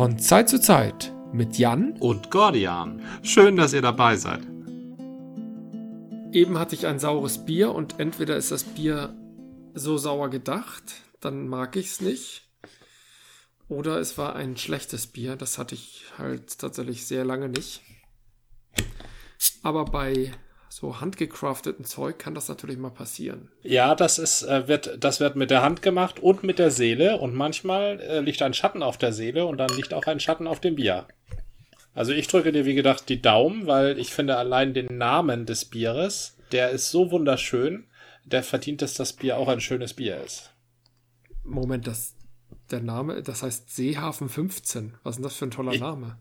Von Zeit zu Zeit mit Jan und Gordian. Schön, dass ihr dabei seid. Eben hatte ich ein saures Bier und entweder ist das Bier so sauer gedacht, dann mag ich es nicht. Oder es war ein schlechtes Bier, das hatte ich halt tatsächlich sehr lange nicht. Aber bei so handgecrafteten Zeug kann das natürlich mal passieren. Ja, das ist, äh, wird, das wird mit der Hand gemacht und mit der Seele und manchmal äh, liegt ein Schatten auf der Seele und dann liegt auch ein Schatten auf dem Bier. Also ich drücke dir, wie gedacht, die Daumen, weil ich finde allein den Namen des Bieres, der ist so wunderschön, der verdient, dass das Bier auch ein schönes Bier ist. Moment, das, der Name, das heißt Seehafen 15. Was ist denn das für ein toller ich, Name?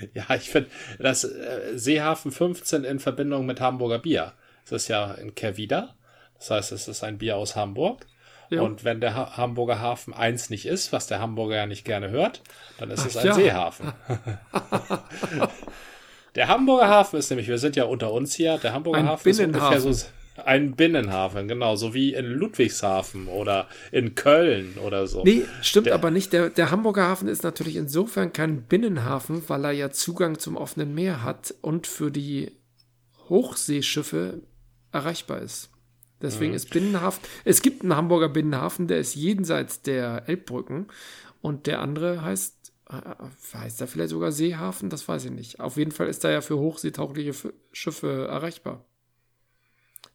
Ja, ich finde, das äh, Seehafen 15 in Verbindung mit Hamburger Bier. Das ist ja in Kervida. Das heißt, es ist ein Bier aus Hamburg. Ja. Und wenn der ha Hamburger Hafen eins nicht ist, was der Hamburger ja nicht gerne hört, dann ist Ach, es ein ja. Seehafen. der Hamburger Hafen ist nämlich, wir sind ja unter uns hier, der Hamburger ein Hafen ist ungefähr so ein Binnenhafen, genau, so wie in Ludwigshafen oder in Köln oder so. Nee, stimmt der, aber nicht. Der, der Hamburger Hafen ist natürlich insofern kein Binnenhafen, weil er ja Zugang zum offenen Meer hat und für die Hochseeschiffe erreichbar ist. Deswegen mhm. ist Binnenhafen. Es gibt einen Hamburger Binnenhafen, der ist jenseits der Elbbrücken und der andere heißt, äh, heißt er vielleicht sogar Seehafen? Das weiß ich nicht. Auf jeden Fall ist er ja für hochseetaugliche Schiffe erreichbar.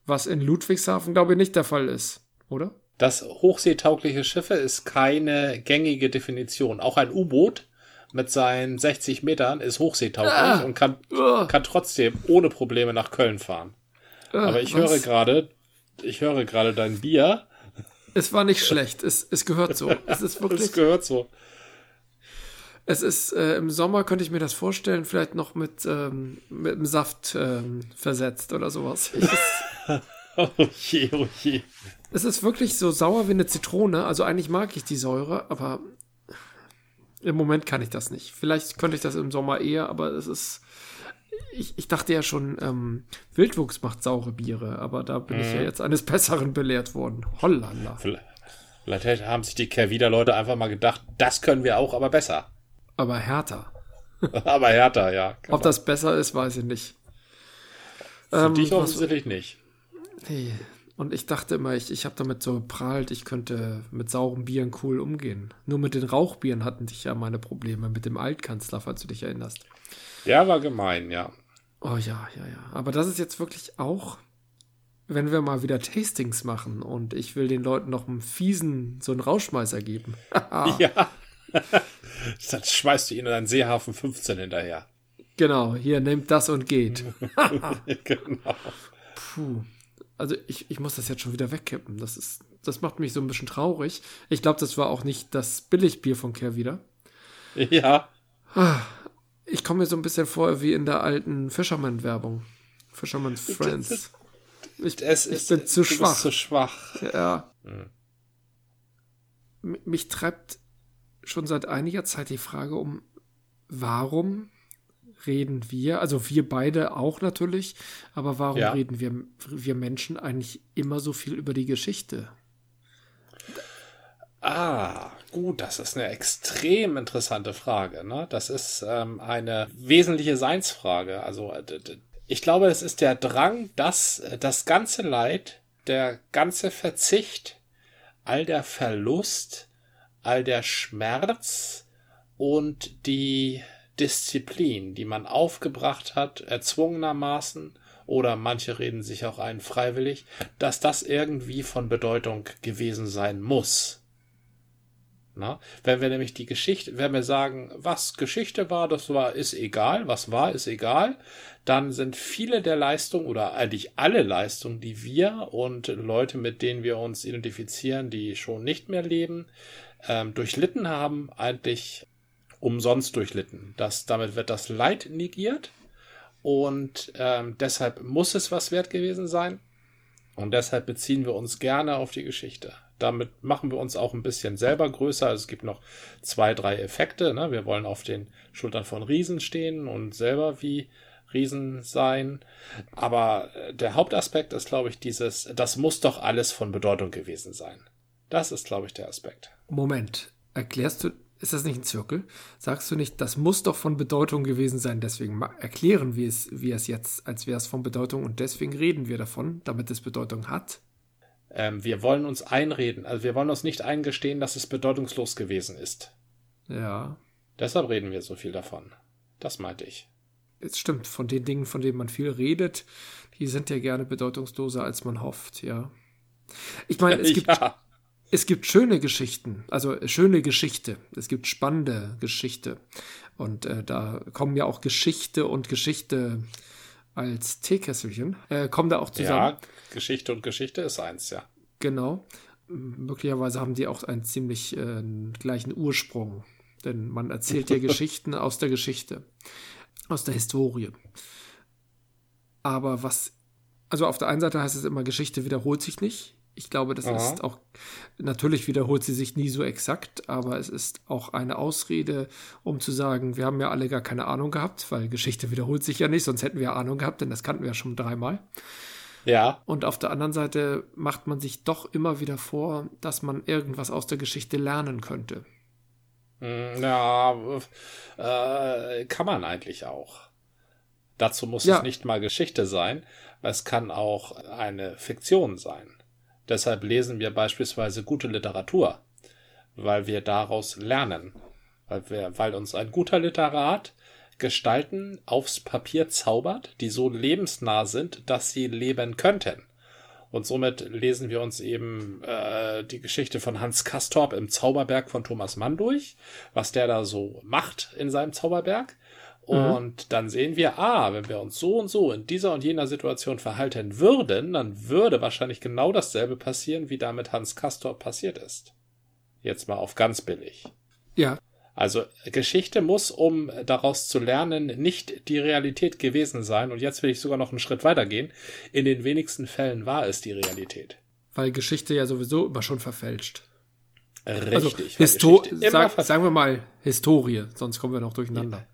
Was in Ludwigshafen, glaube ich, nicht der Fall ist, oder? Das hochseetaugliche Schiffe ist keine gängige Definition. Auch ein U-Boot mit seinen 60 Metern ist hochseetauglich ah, und kann, uh, kann trotzdem ohne Probleme nach Köln fahren. Uh, Aber ich was? höre gerade, ich höre gerade dein Bier. Es war nicht schlecht. Es, es gehört so. Es ist wirklich. es gehört so. Es ist äh, im Sommer könnte ich mir das vorstellen, vielleicht noch mit ähm, mit dem Saft ähm, versetzt oder sowas. oh je, oh je. Es ist wirklich so sauer wie eine Zitrone. Also eigentlich mag ich die Säure, aber im Moment kann ich das nicht. Vielleicht könnte ich das im Sommer eher, aber es ist. Ich, ich dachte ja schon, ähm, Wildwuchs macht saure Biere, aber da bin mhm. ich ja mhm. jetzt eines Besseren belehrt worden. Hollala. Vielleicht, haben sich die Kervida-Leute einfach mal gedacht, das können wir auch, aber besser. Aber härter. aber härter, ja. Genau. Ob das besser ist, weiß ich nicht. Für ähm, dich offensichtlich nicht. Nee. Und ich dachte immer, ich, ich habe damit so prahlt, ich könnte mit sauren Bieren cool umgehen. Nur mit den Rauchbieren hatten dich ja meine Probleme, mit dem Altkanzler, falls du dich erinnerst. Ja, war gemein, ja. Oh ja, ja, ja. Aber das ist jetzt wirklich auch, wenn wir mal wieder Tastings machen und ich will den Leuten noch einen fiesen, so einen Rauschmeißer geben. ja. Dann schmeißt du ihnen einen Seehafen 15 hinterher. Genau, hier, nehmt das und geht. genau. Puh. Also ich, ich muss das jetzt schon wieder wegkippen. Das ist, das macht mich so ein bisschen traurig. Ich glaube, das war auch nicht das Billigbier von Care wieder. Ja. Ich komme mir so ein bisschen vor wie in der alten Fisherman-Werbung. Fisherman's Friends. Ich, es ich bin zu schwach. zu schwach. Ja. Hm. Mich treibt schon seit einiger Zeit die Frage um, warum reden wir, also wir beide auch natürlich, aber warum ja. reden wir, wir Menschen eigentlich immer so viel über die Geschichte? Ah, gut, das ist eine extrem interessante Frage. Ne? Das ist ähm, eine wesentliche Seinsfrage. Also ich glaube, es ist der Drang, dass das ganze Leid, der ganze Verzicht, all der Verlust, all der Schmerz und die Disziplin, die man aufgebracht hat, erzwungenermaßen, oder manche reden sich auch ein freiwillig, dass das irgendwie von Bedeutung gewesen sein muss. Na, wenn wir nämlich die Geschichte, wenn wir sagen, was Geschichte war, das war, ist egal, was war, ist egal, dann sind viele der Leistungen oder eigentlich alle Leistungen, die wir und Leute, mit denen wir uns identifizieren, die schon nicht mehr leben, ähm, durchlitten haben, eigentlich umsonst durchlitten. Das, damit wird das Leid negiert und ähm, deshalb muss es was wert gewesen sein und deshalb beziehen wir uns gerne auf die Geschichte. Damit machen wir uns auch ein bisschen selber größer. Also es gibt noch zwei, drei Effekte. Ne? Wir wollen auf den Schultern von Riesen stehen und selber wie Riesen sein. Aber äh, der Hauptaspekt ist, glaube ich, dieses, das muss doch alles von Bedeutung gewesen sein. Das ist, glaube ich, der Aspekt. Moment, erklärst du, Ist das nicht ein Zirkel? Sagst du nicht, das muss doch von Bedeutung gewesen sein, deswegen erklären wir es, wie es jetzt, als wäre es von Bedeutung und deswegen reden wir davon, damit es Bedeutung hat? Ähm, wir wollen uns einreden, also wir wollen uns nicht eingestehen, dass es bedeutungslos gewesen ist. Ja. Deshalb reden wir so viel davon. Das meinte ich. Es stimmt, von den Dingen, von denen man viel redet, die sind ja gerne bedeutungsloser, als man hofft, ja. Ich meine, es gibt, ja. Es gibt schöne Geschichten, also schöne Geschichte. Es gibt spannende Geschichte. Und äh, da kommen ja auch Geschichte und Geschichte als Teekesselchen, äh, kommen da auch zusammen. Ja, Geschichte und Geschichte ist eins, ja. Genau. Möglicherweise haben die auch einen ziemlich äh, gleichen Ursprung. Denn man erzählt ja Geschichten aus der Geschichte, aus der Historie. Aber was, also auf der einen Seite heißt es immer, Geschichte wiederholt sich nicht. Ich glaube, das Aha. ist auch, natürlich wiederholt sie sich nie so exakt, aber es ist auch eine Ausrede, um zu sagen, wir haben ja alle gar keine Ahnung gehabt, weil Geschichte wiederholt sich ja nicht, sonst hätten wir Ahnung gehabt, denn das kannten wir ja schon dreimal. Ja. Und auf der anderen Seite macht man sich doch immer wieder vor, dass man irgendwas aus der Geschichte lernen könnte. Hm, ja, äh, kann man eigentlich auch. Dazu muss ja. es nicht mal Geschichte sein, es kann auch eine Fiktion sein. Deshalb lesen wir beispielsweise gute Literatur, weil wir daraus lernen, weil, wir, weil uns ein guter Literat Gestalten aufs Papier zaubert, die so lebensnah sind, dass sie leben könnten. Und somit lesen wir uns eben äh, die Geschichte von Hans Kastorp im Zauberberg von Thomas Mann durch, was der da so macht in seinem Zauberberg. Mhm. Und mhm. dann sehen wir, ah, wenn wir uns so und so in dieser und jener Situation verhalten würden, dann würde wahrscheinlich genau dasselbe passieren, wie da mit Hans Kastorp passiert ist. Jetzt mal auf ganz billig. Ja. Also Geschichte muss, um daraus zu lernen, nicht die Realität gewesen sein. Und jetzt will ich sogar noch einen Schritt weitergehen. In den wenigsten Fällen war es die Realität. Weil Geschichte ja sowieso immer schon verfälscht. Richtig. Also, Histo sag, sagen wir mal Historie, sonst kommen wir noch durcheinander. Ja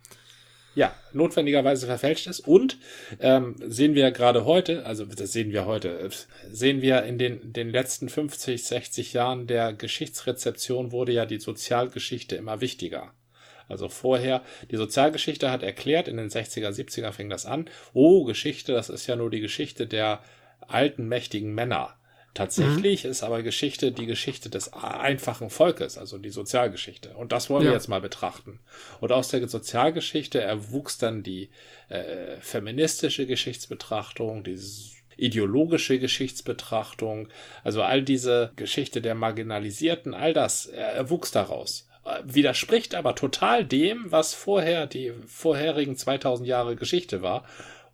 ja, notwendigerweise verfälscht ist. Und ähm, sehen wir gerade heute, also das sehen wir heute, sehen wir in den, den letzten 50, 60 Jahren der Geschichtsrezeption wurde ja die Sozialgeschichte immer wichtiger. Also vorher, die Sozialgeschichte hat erklärt, in den 60er, 70er fing das an, oh, Geschichte, das ist ja nur die Geschichte der alten, mächtigen Männer. Tatsächlich mhm. ist aber Geschichte die Geschichte des einfachen Volkes, also die Sozialgeschichte. Und das wollen ja. wir jetzt mal betrachten. Und aus der Sozialgeschichte erwuchs dann die äh, feministische Geschichtsbetrachtung, die ideologische Geschichtsbetrachtung, also all diese Geschichte der Marginalisierten, all das äh, erwuchs daraus äh, widerspricht aber total dem, was vorher die vorherigen 2000 Jahre Geschichte war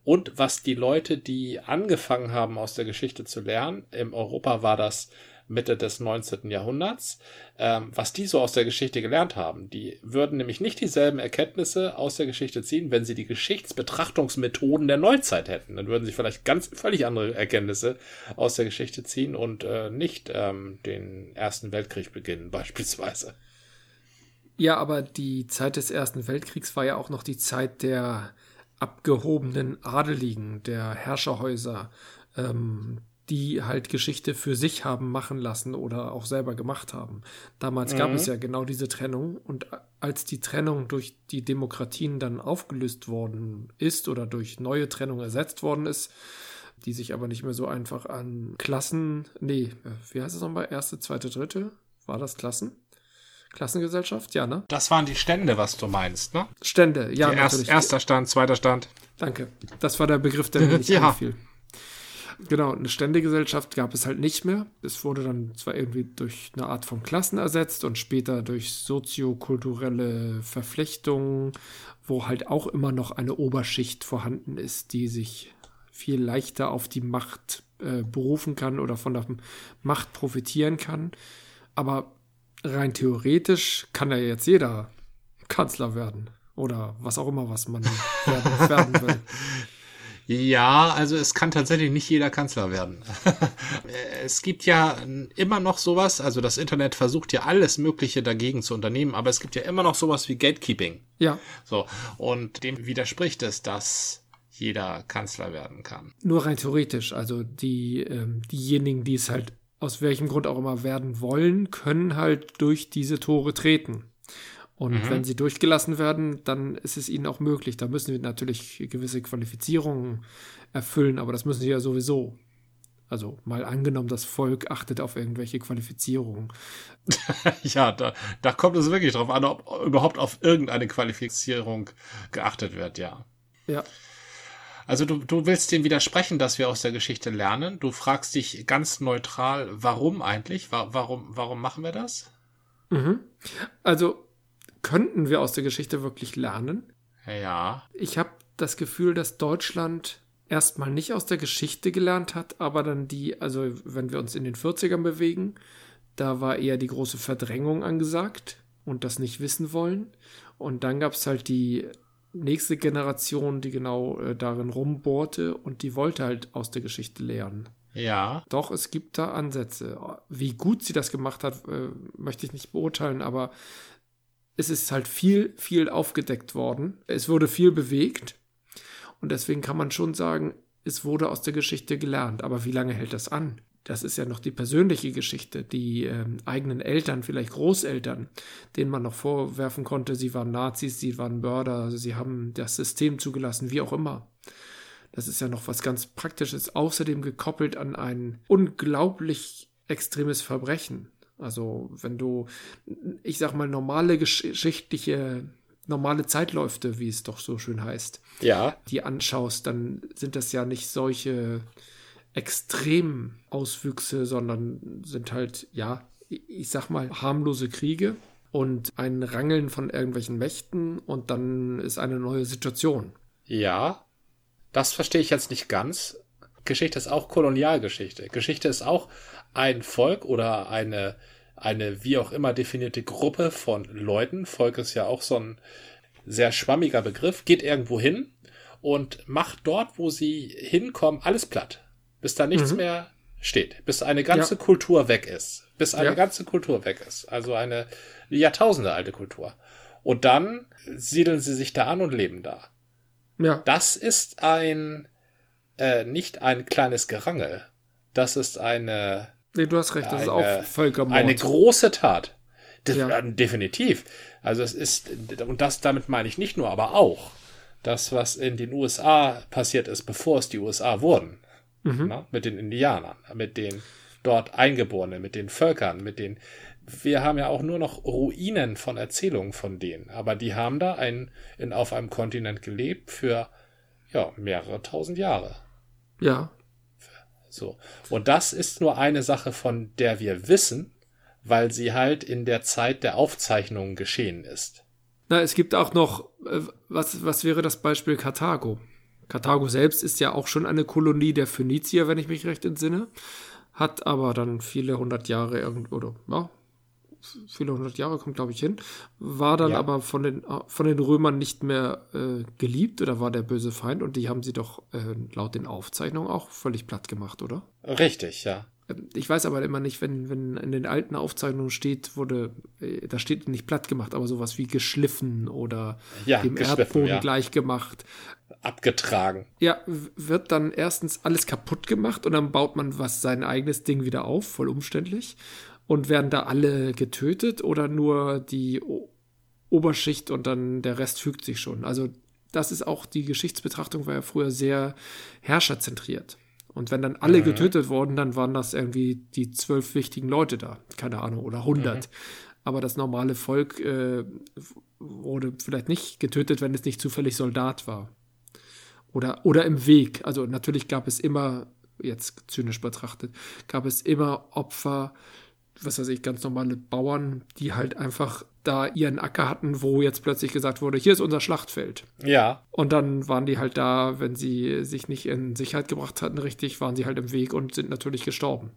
und was die Leute, die angefangen haben, aus der Geschichte zu lernen, im Europa war das Mitte des 19. Jahrhunderts, ähm, was die so aus der Geschichte gelernt haben. Die würden nämlich nicht dieselben Erkenntnisse aus der Geschichte ziehen, wenn sie die Geschichtsbetrachtungsmethoden der Neuzeit hätten. Dann würden sie vielleicht ganz völlig andere Erkenntnisse aus der Geschichte ziehen und äh, nicht ähm, den Ersten Weltkrieg beginnen, beispielsweise. Ja, aber die Zeit des Ersten Weltkriegs war ja auch noch die Zeit der abgehobenen Adeligen, der Herrscherhäuser, ähm, die halt Geschichte für sich haben machen lassen oder auch selber gemacht haben. Damals mhm. gab es ja genau diese Trennung und als die Trennung durch die Demokratien dann aufgelöst worden ist oder durch neue Trennung ersetzt worden ist, die sich aber nicht mehr so einfach an Klassen, nee, wie heißt es nochmal, erste, zweite, dritte, war das Klassen? Klassengesellschaft, ja, ne? Das waren die Stände, was du meinst, ne? Stände, ja, die natürlich. erster Stand, zweiter Stand. Danke. Das war der Begriff, der mir nicht ja. einfiel. Genau, eine Ständegesellschaft gab es halt nicht mehr. Es wurde dann zwar irgendwie durch eine Art von Klassen ersetzt und später durch soziokulturelle Verflechtungen, wo halt auch immer noch eine Oberschicht vorhanden ist, die sich viel leichter auf die Macht äh, berufen kann oder von der Macht profitieren kann. Aber rein theoretisch kann ja jetzt jeder Kanzler werden. Oder was auch immer, was man werden, werden will. Ja, also es kann tatsächlich nicht jeder Kanzler werden. es gibt ja immer noch sowas, also das Internet versucht ja alles Mögliche dagegen zu unternehmen, aber es gibt ja immer noch sowas wie Gatekeeping. Ja. So. Und dem widerspricht es, dass jeder Kanzler werden kann. Nur rein theoretisch. Also die, ähm, diejenigen, die es halt aus welchem Grund auch immer werden wollen, können halt durch diese Tore treten. Und mhm. wenn sie durchgelassen werden, dann ist es ihnen auch möglich. Da müssen wir natürlich gewisse Qualifizierungen erfüllen, aber das müssen sie ja sowieso. Also mal angenommen, das Volk achtet auf irgendwelche Qualifizierungen. ja, da, da kommt es wirklich drauf an, ob überhaupt auf irgendeine Qualifizierung geachtet wird, ja. Ja. Also du, du willst dem widersprechen, dass wir aus der Geschichte lernen. Du fragst dich ganz neutral, warum eigentlich? Warum, warum machen wir das? Mhm. Also könnten wir aus der Geschichte wirklich lernen? Ja. Ich habe das Gefühl, dass Deutschland erstmal nicht aus der Geschichte gelernt hat, aber dann die, also wenn wir uns in den 40ern bewegen, da war eher die große Verdrängung angesagt und das nicht wissen wollen. Und dann gab es halt die nächste Generation, die genau äh, darin rumbohrte und die wollte halt aus der Geschichte lernen. Ja. Doch, es gibt da Ansätze. Wie gut sie das gemacht hat, äh, möchte ich nicht beurteilen, aber es ist halt viel, viel aufgedeckt worden. Es wurde viel bewegt. Und deswegen kann man schon sagen, es wurde aus der Geschichte gelernt. Aber wie lange hält das an? Das ist ja noch die persönliche Geschichte, die äh, eigenen Eltern, vielleicht Großeltern, denen man noch vorwerfen konnte, sie waren Nazis, sie waren Mörder, sie haben das System zugelassen, wie auch immer. Das ist ja noch was ganz Praktisches, außerdem gekoppelt an ein unglaublich extremes Verbrechen. Also, wenn du, ich sag mal, normale geschichtliche, normale Zeitläufe, wie es doch so schön heißt, ja. die anschaust, dann sind das ja nicht solche extremen Auswüchse, sondern sind halt, ja, ich sag mal, harmlose Kriege und ein Rangeln von irgendwelchen Mächten und dann ist eine neue Situation. Ja, das verstehe ich jetzt nicht ganz. Geschichte ist auch Kolonialgeschichte. Geschichte ist auch ein Volk oder eine, eine wie auch immer definierte Gruppe von Leuten. Volk ist ja auch so ein sehr schwammiger Begriff. Geht irgendwo hin und macht dort, wo sie hinkommen, alles platt bis da nichts mhm. mehr steht, bis eine ganze ja. Kultur weg ist, bis eine ja. ganze Kultur weg ist, also eine Jahrtausende alte Kultur. Und dann siedeln sie sich da an und leben da. Ja. Das ist ein äh, nicht ein kleines Gerangel. Das ist eine. Nee, du hast recht, das eine, ist auch Völkermord. Eine große Tat. De ja. Definitiv. Also es ist, und das damit meine ich nicht nur, aber auch das, was in den USA passiert ist, bevor es die USA wurden mhm. ne? mit den Indianern, mit den dort Eingeborenen, mit den Völkern, mit den. Wir haben ja auch nur noch Ruinen von Erzählungen von denen, aber die haben da ein, in, auf einem Kontinent gelebt für ja, mehrere tausend Jahre. Ja. So. Und das ist nur eine Sache, von der wir wissen, weil sie halt in der Zeit der Aufzeichnungen geschehen ist. Na, es gibt auch noch, äh, was, was wäre das Beispiel Karthago? Karthago selbst ist ja auch schon eine Kolonie der Phönizier, wenn ich mich recht entsinne, hat aber dann viele hundert Jahre irgendwo, oder ja, viele hundert Jahre kommt, glaube ich, hin, war dann ja. aber von den, von den Römern nicht mehr äh, geliebt oder war der böse Feind und die haben sie doch äh, laut den Aufzeichnungen auch völlig platt gemacht, oder? Richtig, ja. Ich weiß aber immer nicht, wenn, wenn in den alten Aufzeichnungen steht, wurde, äh, da steht nicht platt gemacht, aber sowas wie geschliffen oder ja, dem Erdboden ja. gleich gemacht. Abgetragen. Ja, wird dann erstens alles kaputt gemacht und dann baut man was sein eigenes Ding wieder auf, voll umständlich. Und werden da alle getötet oder nur die o Oberschicht und dann der Rest fügt sich schon. Also das ist auch die Geschichtsbetrachtung war ja früher sehr herrscherzentriert. Und wenn dann alle mhm. getötet wurden, dann waren das irgendwie die zwölf wichtigen Leute da. Keine Ahnung, oder hundert. Mhm. Aber das normale Volk äh, wurde vielleicht nicht getötet, wenn es nicht zufällig Soldat war. Oder, oder im Weg. Also natürlich gab es immer, jetzt zynisch betrachtet, gab es immer Opfer, was weiß ich, ganz normale Bauern, die halt einfach da ihren Acker hatten, wo jetzt plötzlich gesagt wurde, hier ist unser Schlachtfeld. Ja. Und dann waren die halt da, wenn sie sich nicht in Sicherheit gebracht hatten, richtig, waren sie halt im Weg und sind natürlich gestorben.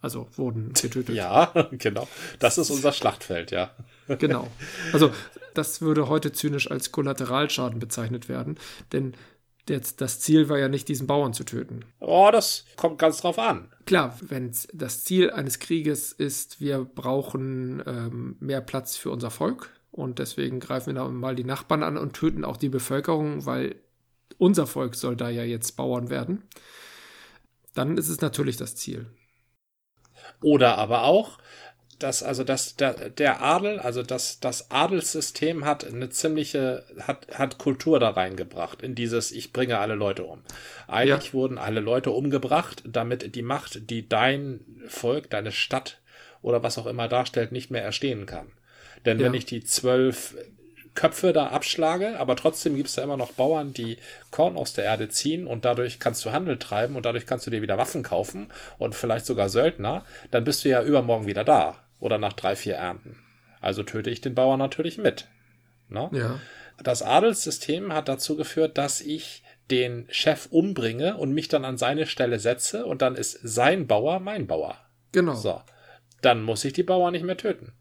Also wurden getötet. Ja, genau. Das ist unser Schlachtfeld, ja. Genau. Also das würde heute zynisch als Kollateralschaden bezeichnet werden, denn das Ziel war ja nicht, diesen Bauern zu töten. Oh, das kommt ganz drauf an. Klar, wenn das Ziel eines Krieges ist, wir brauchen ähm, mehr Platz für unser Volk und deswegen greifen wir mal die Nachbarn an und töten auch die Bevölkerung, weil unser Volk soll da ja jetzt Bauern werden, dann ist es natürlich das Ziel. Oder aber auch, das, also das, der, der Adel, also das, das Adelssystem hat eine ziemliche, hat, hat Kultur da reingebracht, in dieses, ich bringe alle Leute um. Eigentlich ja. wurden alle Leute umgebracht, damit die Macht, die dein Volk, deine Stadt oder was auch immer darstellt, nicht mehr erstehen kann. Denn ja. wenn ich die zwölf Köpfe da abschlage, aber trotzdem gibt es da immer noch Bauern, die Korn aus der Erde ziehen und dadurch kannst du Handel treiben und dadurch kannst du dir wieder Waffen kaufen und vielleicht sogar Söldner, dann bist du ja übermorgen wieder da oder nach drei, vier Ernten. Also töte ich den Bauern natürlich mit. Ne? Ja. Das Adelssystem hat dazu geführt, dass ich den Chef umbringe und mich dann an seine Stelle setze und dann ist sein Bauer mein Bauer. Genau. So. Dann muss ich die Bauern nicht mehr töten.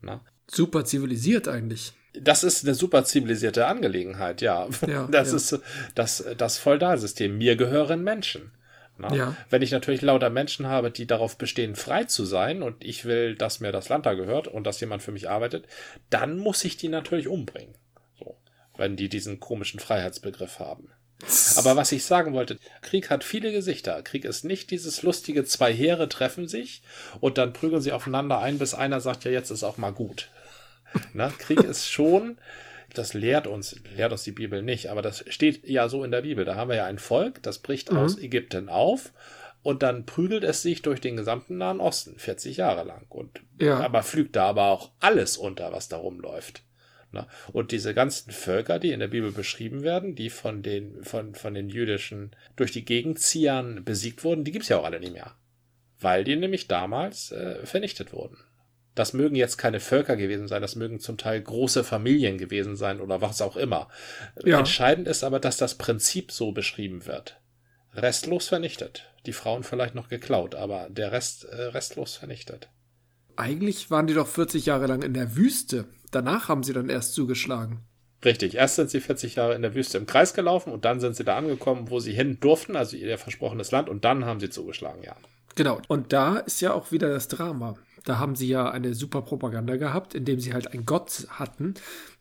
Ne? Super zivilisiert eigentlich. Das ist eine super zivilisierte Angelegenheit, ja. ja das ja. ist das, das Feudalsystem. Mir gehören Menschen. Ja. Wenn ich natürlich lauter Menschen habe, die darauf bestehen, frei zu sein und ich will, dass mir das Land da gehört und dass jemand für mich arbeitet, dann muss ich die natürlich umbringen. So. Wenn die diesen komischen Freiheitsbegriff haben. Aber was ich sagen wollte, Krieg hat viele Gesichter. Krieg ist nicht dieses lustige, zwei Heere treffen sich und dann prügeln sie aufeinander ein, bis einer sagt, ja, jetzt ist auch mal gut. Na, Krieg ist schon, das lehrt uns, lehrt uns die Bibel nicht, aber das steht ja so in der Bibel. Da haben wir ja ein Volk, das bricht mhm. aus Ägypten auf und dann prügelt es sich durch den gesamten Nahen Osten, 40 Jahre lang. Und ja. aber pflügt da aber auch alles unter, was da rumläuft. Na, und diese ganzen Völker, die in der Bibel beschrieben werden, die von den, von, von den jüdischen durch die Gegenziehern besiegt wurden, die gibt's ja auch alle nicht mehr. Weil die nämlich damals äh, vernichtet wurden. Das mögen jetzt keine Völker gewesen sein, das mögen zum Teil große Familien gewesen sein oder was auch immer. Ja. Entscheidend ist aber, dass das Prinzip so beschrieben wird. Restlos vernichtet. Die Frauen vielleicht noch geklaut, aber der Rest äh, restlos vernichtet. Eigentlich waren die doch 40 Jahre lang in der Wüste. Danach haben sie dann erst zugeschlagen. Richtig, erst sind sie 40 Jahre in der Wüste im Kreis gelaufen und dann sind sie da angekommen, wo sie hin durften, also ihr versprochenes Land, und dann haben sie zugeschlagen, ja. Genau, und da ist ja auch wieder das Drama. Da haben sie ja eine super Propaganda gehabt, indem sie halt einen Gott hatten,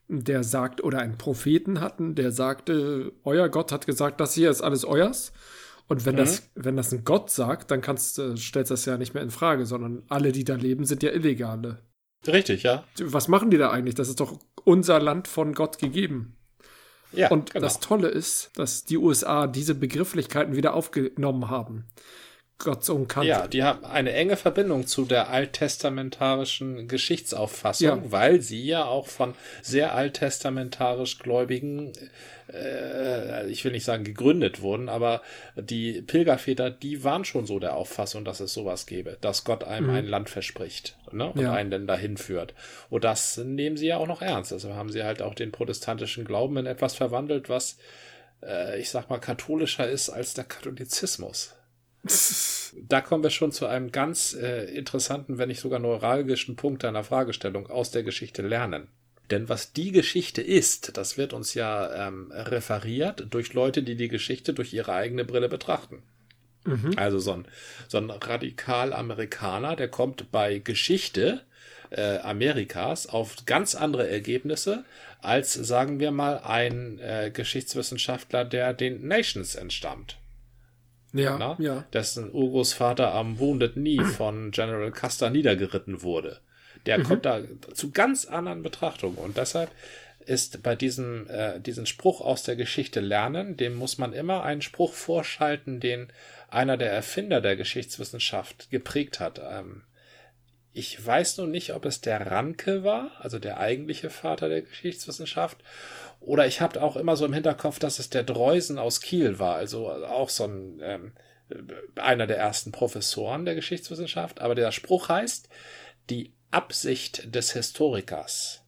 der sagt, oder einen Propheten hatten, der sagte, euer Gott hat gesagt, das hier ist alles euers. Und wenn mhm. das, wenn das ein Gott sagt, dann kannst, äh, stellst das ja nicht mehr in Frage, sondern alle, die da leben, sind ja Illegale. Richtig, ja. Was machen die da eigentlich? Das ist doch unser Land von Gott gegeben. Ja, und genau. das Tolle ist, dass die USA diese Begrifflichkeiten wieder aufgenommen haben. Gott so kannte. Ja, die haben eine enge Verbindung zu der alttestamentarischen Geschichtsauffassung, ja. weil sie ja auch von sehr alttestamentarisch Gläubigen, äh, ich will nicht sagen gegründet wurden, aber die Pilgerväter, die waren schon so der Auffassung, dass es sowas gäbe, dass Gott einem mhm. ein Land verspricht ne, und ja. einen dann dahin führt. Und das nehmen sie ja auch noch ernst. Also haben sie halt auch den protestantischen Glauben in etwas verwandelt, was, äh, ich sag mal, katholischer ist als der Katholizismus. Da kommen wir schon zu einem ganz äh, interessanten, wenn nicht sogar neuralgischen Punkt deiner Fragestellung aus der Geschichte lernen. Denn was die Geschichte ist, das wird uns ja ähm, referiert durch Leute, die die Geschichte durch ihre eigene Brille betrachten. Mhm. Also so ein, so ein Radikal-Amerikaner, der kommt bei Geschichte äh, Amerikas auf ganz andere Ergebnisse als, sagen wir mal, ein äh, Geschichtswissenschaftler, der den Nations entstammt. Ja, Na? ja. Dessen Urgroßvater am Wounded Knee von General Custer niedergeritten wurde. Der mhm. kommt da zu ganz anderen Betrachtungen und deshalb ist bei diesem äh, diesen Spruch aus der Geschichte lernen, dem muss man immer einen Spruch vorschalten, den einer der Erfinder der Geschichtswissenschaft geprägt hat. Ähm, ich weiß nun nicht, ob es der Ranke war, also der eigentliche Vater der Geschichtswissenschaft, oder ich habe auch immer so im Hinterkopf, dass es der Dreusen aus Kiel war, also auch so ein ähm, einer der ersten Professoren der Geschichtswissenschaft. Aber der Spruch heißt, die Absicht des Historikers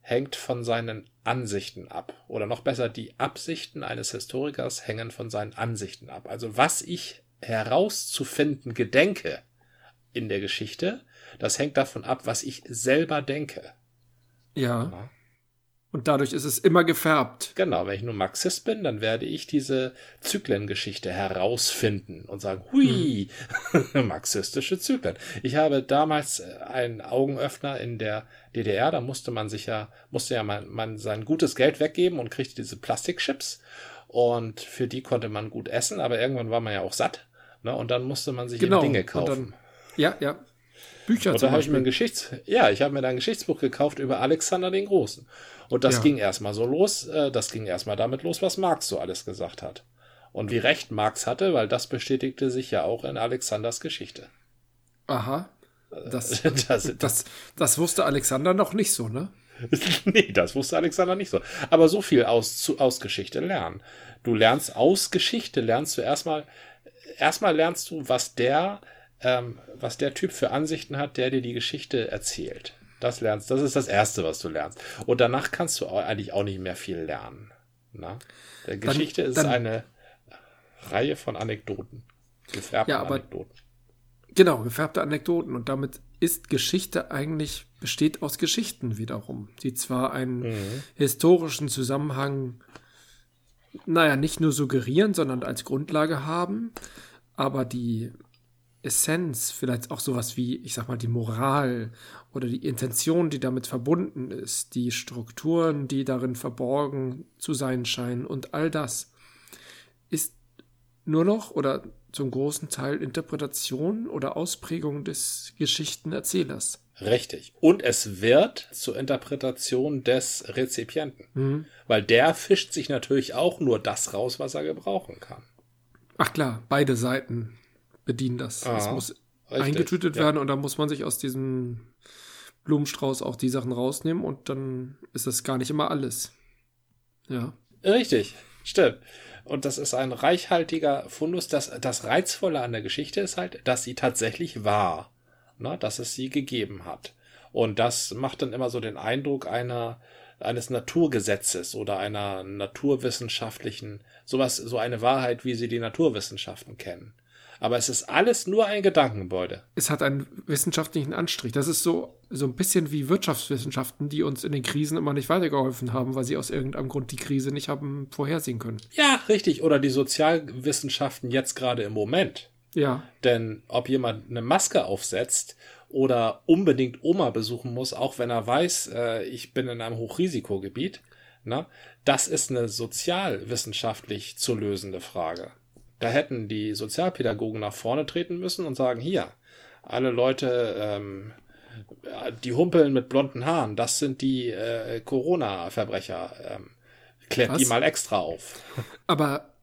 hängt von seinen Ansichten ab. Oder noch besser, die Absichten eines Historikers hängen von seinen Ansichten ab. Also was ich herauszufinden gedenke in der Geschichte, das hängt davon ab, was ich selber denke. Ja. ja. Und dadurch ist es immer gefärbt. Genau, wenn ich nur Marxist bin, dann werde ich diese Zyklengeschichte herausfinden und sagen, hui, hm. marxistische Zyklen. Ich habe damals äh, einen Augenöffner in der DDR, da musste man sich ja, musste ja man, man sein gutes Geld weggeben und kriegte diese Plastikchips. Und für die konnte man gut essen, aber irgendwann war man ja auch satt. Ne? Und dann musste man sich genau. Dinge kaufen. Dann, ja, ja. Bücher Und da habe ich mir ein Geschichts ja, ich habe mir da ein Geschichtsbuch gekauft über Alexander den Großen. Und das ja. ging erstmal so los, äh, das ging erstmal damit los, was Marx so alles gesagt hat. Und wie recht Marx hatte, weil das bestätigte sich ja auch in Alexanders Geschichte. Aha. Das, das, das, das wusste Alexander noch nicht so, ne? nee, das wusste Alexander nicht so. Aber so viel aus, zu, aus Geschichte lernen. Du lernst aus Geschichte, lernst du erstmal, erstmal lernst du, was der, ähm, was der Typ für Ansichten hat, der dir die Geschichte erzählt. Das lernst, das ist das Erste, was du lernst. Und danach kannst du eigentlich auch nicht mehr viel lernen. Na? Der Geschichte dann, dann, ist eine Reihe von Anekdoten. Gefärbte ja, aber, Anekdoten. Genau, gefärbte Anekdoten. Und damit ist Geschichte eigentlich, besteht aus Geschichten wiederum, die zwar einen mhm. historischen Zusammenhang, naja, nicht nur suggerieren, sondern als Grundlage haben, aber die Essenz, vielleicht auch sowas wie, ich sag mal, die Moral oder die Intention, die damit verbunden ist, die Strukturen, die darin verborgen zu sein scheinen und all das ist nur noch oder zum großen Teil Interpretation oder Ausprägung des Geschichtenerzählers. Richtig. Und es wird zur Interpretation des Rezipienten. Mhm. Weil der fischt sich natürlich auch nur das raus, was er gebrauchen kann. Ach klar, beide Seiten bedienen das. Es ah, muss richtig, eingetütet ja. werden und dann muss man sich aus diesem Blumenstrauß auch die Sachen rausnehmen und dann ist das gar nicht immer alles. Ja. Richtig, stimmt. Und das ist ein reichhaltiger Fundus. Das, das Reizvolle an der Geschichte ist halt, dass sie tatsächlich war. Ne? Dass es sie gegeben hat. Und das macht dann immer so den Eindruck einer, eines Naturgesetzes oder einer naturwissenschaftlichen, sowas, so eine Wahrheit, wie sie die Naturwissenschaften kennen aber es ist alles nur ein Gedankengebäude. Es hat einen wissenschaftlichen Anstrich. Das ist so, so ein bisschen wie Wirtschaftswissenschaften, die uns in den Krisen immer nicht weitergeholfen haben, weil sie aus irgendeinem Grund die Krise nicht haben vorhersehen können. Ja, richtig. Oder die Sozialwissenschaften jetzt gerade im Moment. Ja. Denn ob jemand eine Maske aufsetzt oder unbedingt Oma besuchen muss, auch wenn er weiß, äh, ich bin in einem Hochrisikogebiet, na, das ist eine sozialwissenschaftlich zu lösende Frage. Da hätten die Sozialpädagogen nach vorne treten müssen und sagen, hier, alle Leute, ähm, die humpeln mit blonden Haaren, das sind die äh, Corona-Verbrecher. Ähm, klärt Was? die mal extra auf. Aber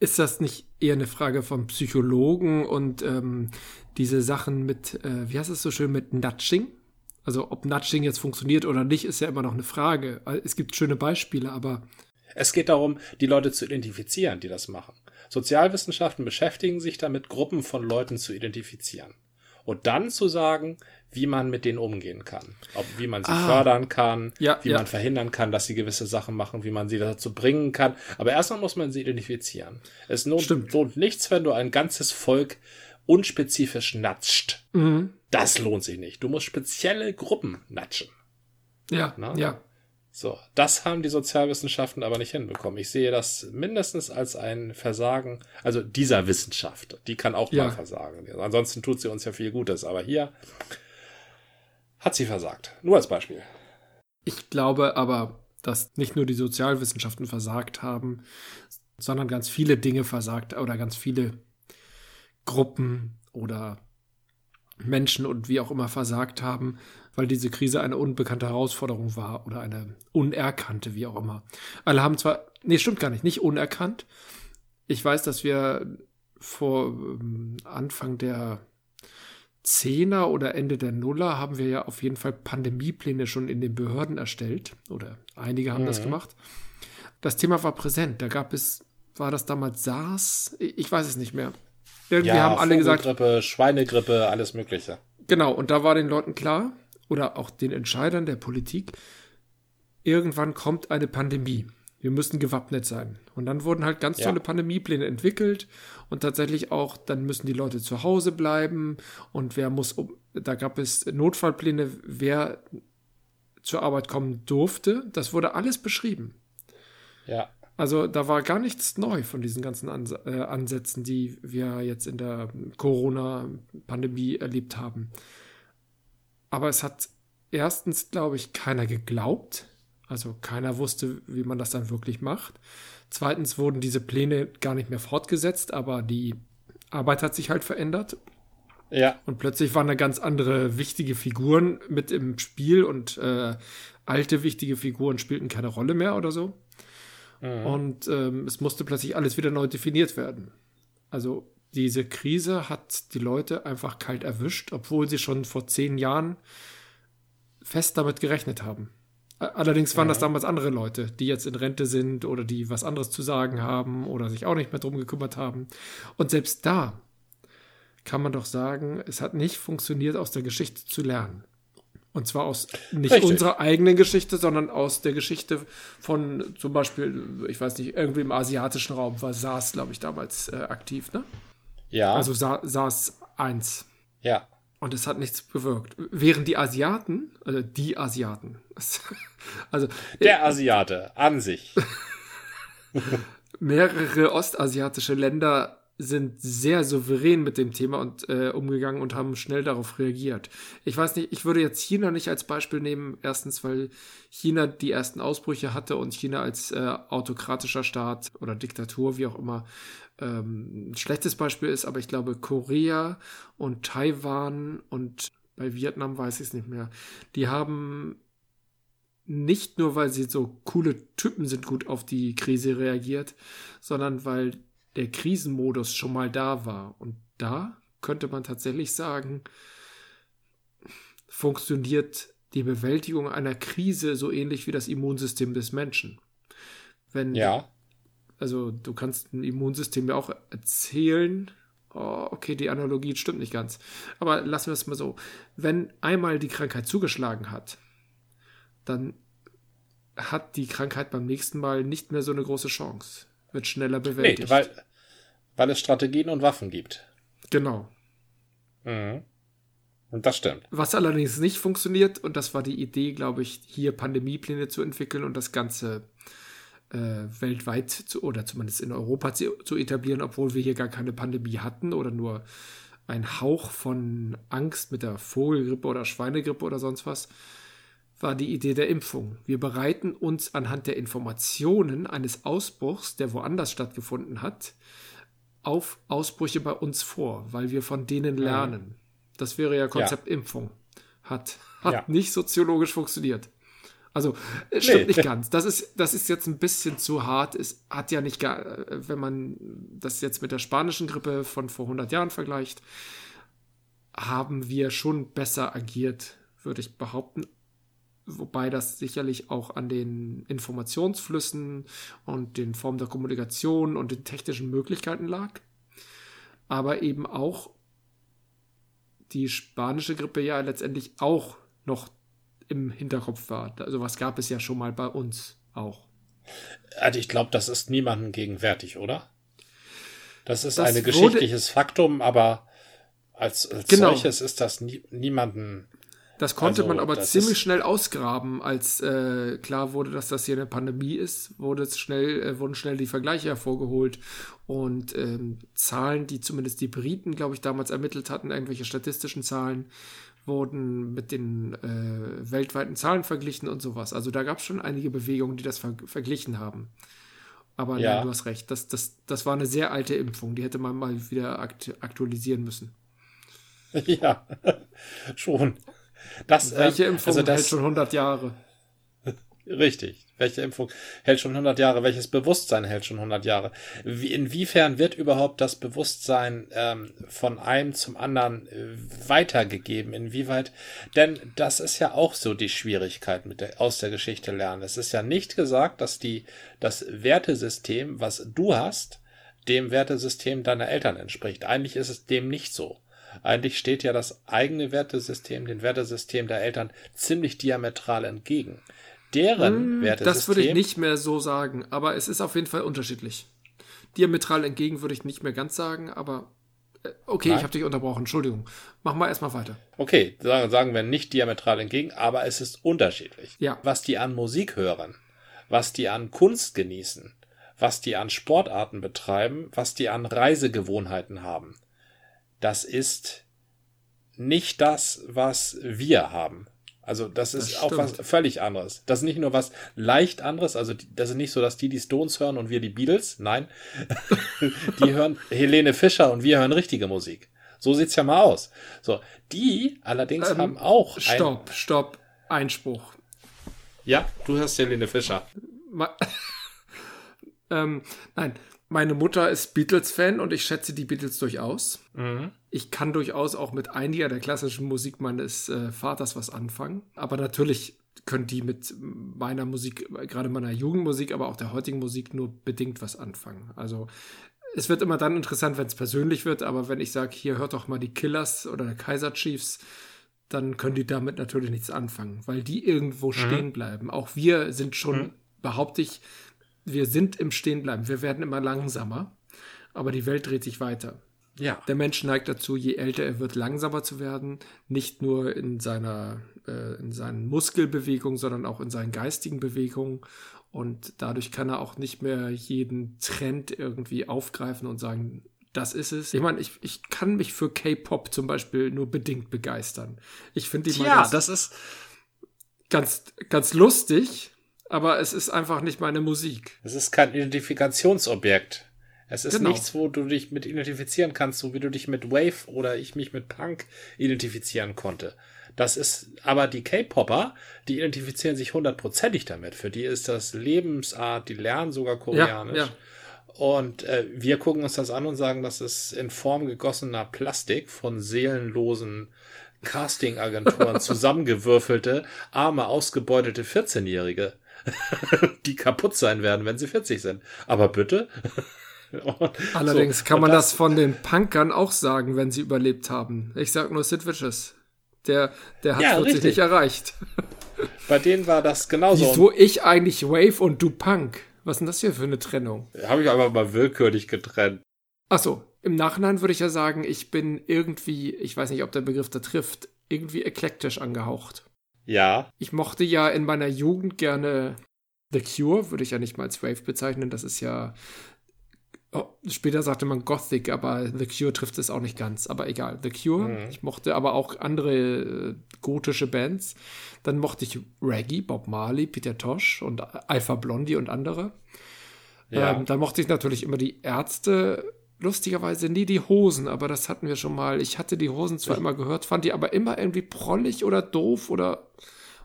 ist das nicht eher eine Frage von Psychologen und ähm, diese Sachen mit, äh, wie heißt es so schön, mit Nudging? Also ob Nudging jetzt funktioniert oder nicht, ist ja immer noch eine Frage. Es gibt schöne Beispiele, aber. Es geht darum, die Leute zu identifizieren, die das machen. Sozialwissenschaften beschäftigen sich damit, Gruppen von Leuten zu identifizieren. Und dann zu sagen, wie man mit denen umgehen kann. Ob, wie man sie ah, fördern kann, ja, wie ja. man verhindern kann, dass sie gewisse Sachen machen, wie man sie dazu bringen kann. Aber erstmal muss man sie identifizieren. Es lohnt, lohnt nichts, wenn du ein ganzes Volk unspezifisch natscht. Mhm. Das lohnt sich nicht. Du musst spezielle Gruppen natschen. Ja, Na? ja. So, das haben die Sozialwissenschaften aber nicht hinbekommen. Ich sehe das mindestens als ein Versagen, also dieser Wissenschaft. Die kann auch ja. mal versagen. Ansonsten tut sie uns ja viel Gutes, aber hier hat sie versagt. Nur als Beispiel. Ich glaube aber, dass nicht nur die Sozialwissenschaften versagt haben, sondern ganz viele Dinge versagt oder ganz viele Gruppen oder Menschen und wie auch immer versagt haben, weil diese Krise eine unbekannte Herausforderung war oder eine unerkannte, wie auch immer. Alle haben zwar, nee, stimmt gar nicht, nicht unerkannt. Ich weiß, dass wir vor ähm, Anfang der Zehner oder Ende der Nuller haben wir ja auf jeden Fall Pandemiepläne schon in den Behörden erstellt oder einige haben mhm. das gemacht. Das Thema war präsent. Da gab es, war das damals SARS? Ich weiß es nicht mehr. Irgendwie ja, haben alle gesagt. Schweinegrippe, alles Mögliche. Genau, und da war den Leuten klar, oder auch den Entscheidern der Politik, irgendwann kommt eine Pandemie. Wir müssen gewappnet sein. Und dann wurden halt ganz ja. tolle Pandemiepläne entwickelt und tatsächlich auch, dann müssen die Leute zu Hause bleiben und wer muss, da gab es Notfallpläne, wer zur Arbeit kommen durfte. Das wurde alles beschrieben. Ja. Also da war gar nichts neu von diesen ganzen Ans äh, Ansätzen, die wir jetzt in der Corona-Pandemie erlebt haben. Aber es hat erstens, glaube ich, keiner geglaubt. Also keiner wusste, wie man das dann wirklich macht. Zweitens wurden diese Pläne gar nicht mehr fortgesetzt, aber die Arbeit hat sich halt verändert. Ja. Und plötzlich waren da ganz andere wichtige Figuren mit im Spiel und äh, alte wichtige Figuren spielten keine Rolle mehr oder so. Mhm. Und ähm, es musste plötzlich alles wieder neu definiert werden. Also diese Krise hat die Leute einfach kalt erwischt, obwohl sie schon vor zehn Jahren fest damit gerechnet haben. Allerdings waren ja. das damals andere Leute, die jetzt in Rente sind oder die was anderes zu sagen haben oder sich auch nicht mehr drum gekümmert haben. Und selbst da kann man doch sagen, es hat nicht funktioniert, aus der Geschichte zu lernen. Und zwar aus nicht Richtig. unserer eigenen Geschichte, sondern aus der Geschichte von zum Beispiel, ich weiß nicht, irgendwie im asiatischen Raum war SARS, glaube ich, damals äh, aktiv, ne? Ja. Also Sa SARS 1. Ja. Und es hat nichts bewirkt. Während die Asiaten, also die Asiaten, also der Asiate an sich. mehrere ostasiatische Länder sind sehr souverän mit dem Thema und äh, umgegangen und haben schnell darauf reagiert. Ich weiß nicht, ich würde jetzt China nicht als Beispiel nehmen. Erstens, weil China die ersten Ausbrüche hatte und China als äh, autokratischer Staat oder Diktatur, wie auch immer, ähm, ein schlechtes Beispiel ist. Aber ich glaube, Korea und Taiwan und bei Vietnam weiß ich es nicht mehr. Die haben nicht nur, weil sie so coole Typen sind, gut auf die Krise reagiert, sondern weil der Krisenmodus schon mal da war. Und da könnte man tatsächlich sagen, funktioniert die Bewältigung einer Krise so ähnlich wie das Immunsystem des Menschen. Wenn, ja. Also du kannst ein Immunsystem ja auch erzählen. Oh, okay, die Analogie stimmt nicht ganz. Aber lassen wir es mal so. Wenn einmal die Krankheit zugeschlagen hat, dann hat die Krankheit beim nächsten Mal nicht mehr so eine große Chance wird schneller bewältigt. Nee, weil, weil es Strategien und Waffen gibt. Genau. Mhm. Und das stimmt. Was allerdings nicht funktioniert, und das war die Idee, glaube ich, hier Pandemiepläne zu entwickeln und das Ganze weltweit zu, oder zumindest in Europa zu, zu etablieren, obwohl wir hier gar keine Pandemie hatten oder nur ein Hauch von Angst mit der Vogelgrippe oder Schweinegrippe oder sonst was war die Idee der Impfung. Wir bereiten uns anhand der Informationen eines Ausbruchs, der woanders stattgefunden hat, auf Ausbrüche bei uns vor, weil wir von denen mhm. lernen. Das wäre ja Konzept ja. Impfung. Hat, hat ja. nicht soziologisch funktioniert. Also, es stimmt nee. nicht ganz. Das ist, das ist jetzt ein bisschen zu hart. Es hat ja nicht, gar, wenn man das jetzt mit der spanischen Grippe von vor 100 Jahren vergleicht, haben wir schon besser agiert, würde ich behaupten wobei das sicherlich auch an den Informationsflüssen und den Formen der Kommunikation und den technischen Möglichkeiten lag, aber eben auch die spanische Grippe ja letztendlich auch noch im Hinterkopf war. Also was gab es ja schon mal bei uns auch. Also ich glaube, das ist niemandem gegenwärtig, oder? Das ist ein geschichtliches Faktum, aber als, als genau. solches ist das nie, niemanden das konnte also, man aber ziemlich schnell ausgraben, als äh, klar wurde, dass das hier eine Pandemie ist, wurde schnell, äh, wurden schnell die Vergleiche hervorgeholt und ähm, Zahlen, die zumindest die Briten, glaube ich, damals ermittelt hatten, irgendwelche statistischen Zahlen, wurden mit den äh, weltweiten Zahlen verglichen und sowas. Also da gab es schon einige Bewegungen, die das ver verglichen haben. Aber ja. nein, du hast recht, das, das, das war eine sehr alte Impfung, die hätte man mal wieder akt aktualisieren müssen. Ja, schon. Das, Welche ähm, Impfung also das, hält schon 100 Jahre? Richtig. Welche Impfung hält schon 100 Jahre? Welches Bewusstsein hält schon 100 Jahre? Wie, inwiefern wird überhaupt das Bewusstsein ähm, von einem zum anderen äh, weitergegeben? Inwieweit? Denn das ist ja auch so die Schwierigkeit mit der, aus der Geschichte lernen. Es ist ja nicht gesagt, dass die, das Wertesystem, was du hast, dem Wertesystem deiner Eltern entspricht. Eigentlich ist es dem nicht so. Eigentlich steht ja das eigene Wertesystem, den Wertesystem der Eltern ziemlich diametral entgegen. Deren hm, Wertesystem. Das würde ich nicht mehr so sagen, aber es ist auf jeden Fall unterschiedlich. Diametral entgegen würde ich nicht mehr ganz sagen, aber äh, okay, Nein. ich habe dich unterbrochen, Entschuldigung. Mach mal erstmal weiter. Okay, sagen wir nicht diametral entgegen, aber es ist unterschiedlich. Ja. Was die an Musik hören, was die an Kunst genießen, was die an Sportarten betreiben, was die an Reisegewohnheiten haben das ist nicht das, was wir haben. Also das ist das auch was völlig anderes. Das ist nicht nur was leicht anderes, also das ist nicht so, dass die die Stones hören und wir die Beatles. Nein, die hören Helene Fischer und wir hören richtige Musik. So sieht's ja mal aus. So, die allerdings Ähm, haben auch ein- Stopp, stopp. Einspruch. Ja, du hörst Helene Fischer. Ma ähm, nein, meine Mutter ist Beatles-Fan und ich schätze die Beatles durchaus. Mhm. Ich kann durchaus auch mit einiger der klassischen Musik meines äh, Vaters was anfangen. Aber natürlich können die mit meiner Musik, gerade meiner Jugendmusik, aber auch der heutigen Musik nur bedingt was anfangen. Also es wird immer dann interessant, wenn es persönlich wird, aber wenn ich sage, hier hört doch mal die Killers oder der Kaiser Chiefs, dann können die damit natürlich nichts anfangen, weil die irgendwo stehen bleiben. Auch wir sind schon, behaupte ich, wir sind im Stehenbleiben. Wir werden immer langsamer, aber die Welt dreht sich weiter. Ja. Der Mensch neigt dazu, je älter er wird, langsamer zu werden. Nicht nur in seiner, äh, in seinen Muskelbewegungen, sondern auch in seinen geistigen Bewegungen. Und dadurch kann er auch nicht mehr jeden Trend irgendwie aufgreifen und sagen, das ist es. Ich meine, ich, ich kann mich für K-Pop zum Beispiel nur bedingt begeistern. Ich finde die mal Ja, ganz, das ist, ganz, ganz lustig, aber es ist einfach nicht meine Musik. das ist kein Identifikationsobjekt. Es ist Genau. nichts, wo du dich mit identifizieren kannst, so wie du dich mit Wave oder ich mich mit Punk identifizieren konnte. Das ist, aber die K-Popper, die identifizieren sich hundertprozentig damit. Für die ist das Lebensart, die lernen sogar Koreanisch. ja. Und äh, wir gucken uns das an und sagen, das ist in Form gegossener Plastik von seelenlosen Castingagenturen zusammengewürfelte, arme, ausgebeutete 14-Jährige, die kaputt sein werden, wenn sie 40 sind. Aber bitte. Allerdings so, kann man das, von den Punkern auch sagen, wenn sie überlebt haben. Ich sag nur Sid Vicious. Der, der hat Ja, 40 richtig. nicht erreicht. Bei denen war das genauso. Wieso ich eigentlich Wave und du Punk? Was ist denn das hier für eine Trennung? Habe ich aber mal willkürlich getrennt. Achso, im Nachhinein würde ich ja sagen, ich bin irgendwie, ich weiß nicht, ob der Begriff da trifft, irgendwie eklektisch angehaucht. Ja, Ich mochte ja in meiner Jugend gerne The Cure, würde ich ja nicht mal als Wave bezeichnen, das ist ja. Oh, später sagte man Gothic, aber The Cure trifft es auch nicht ganz. Aber egal, The Cure. Mhm. Ich mochte aber auch andere äh, gotische Bands. Dann mochte ich Reggae, Bob Marley, Peter Tosh und Alpha Blondie und andere. ja. Ähm, dann mochte ich natürlich immer die Ärzte. Lustigerweise nie die Hosen, aber das hatten wir schon mal. Ich hatte die Hosen zwar immer gehört, fand die aber immer irgendwie prollig oder doof oder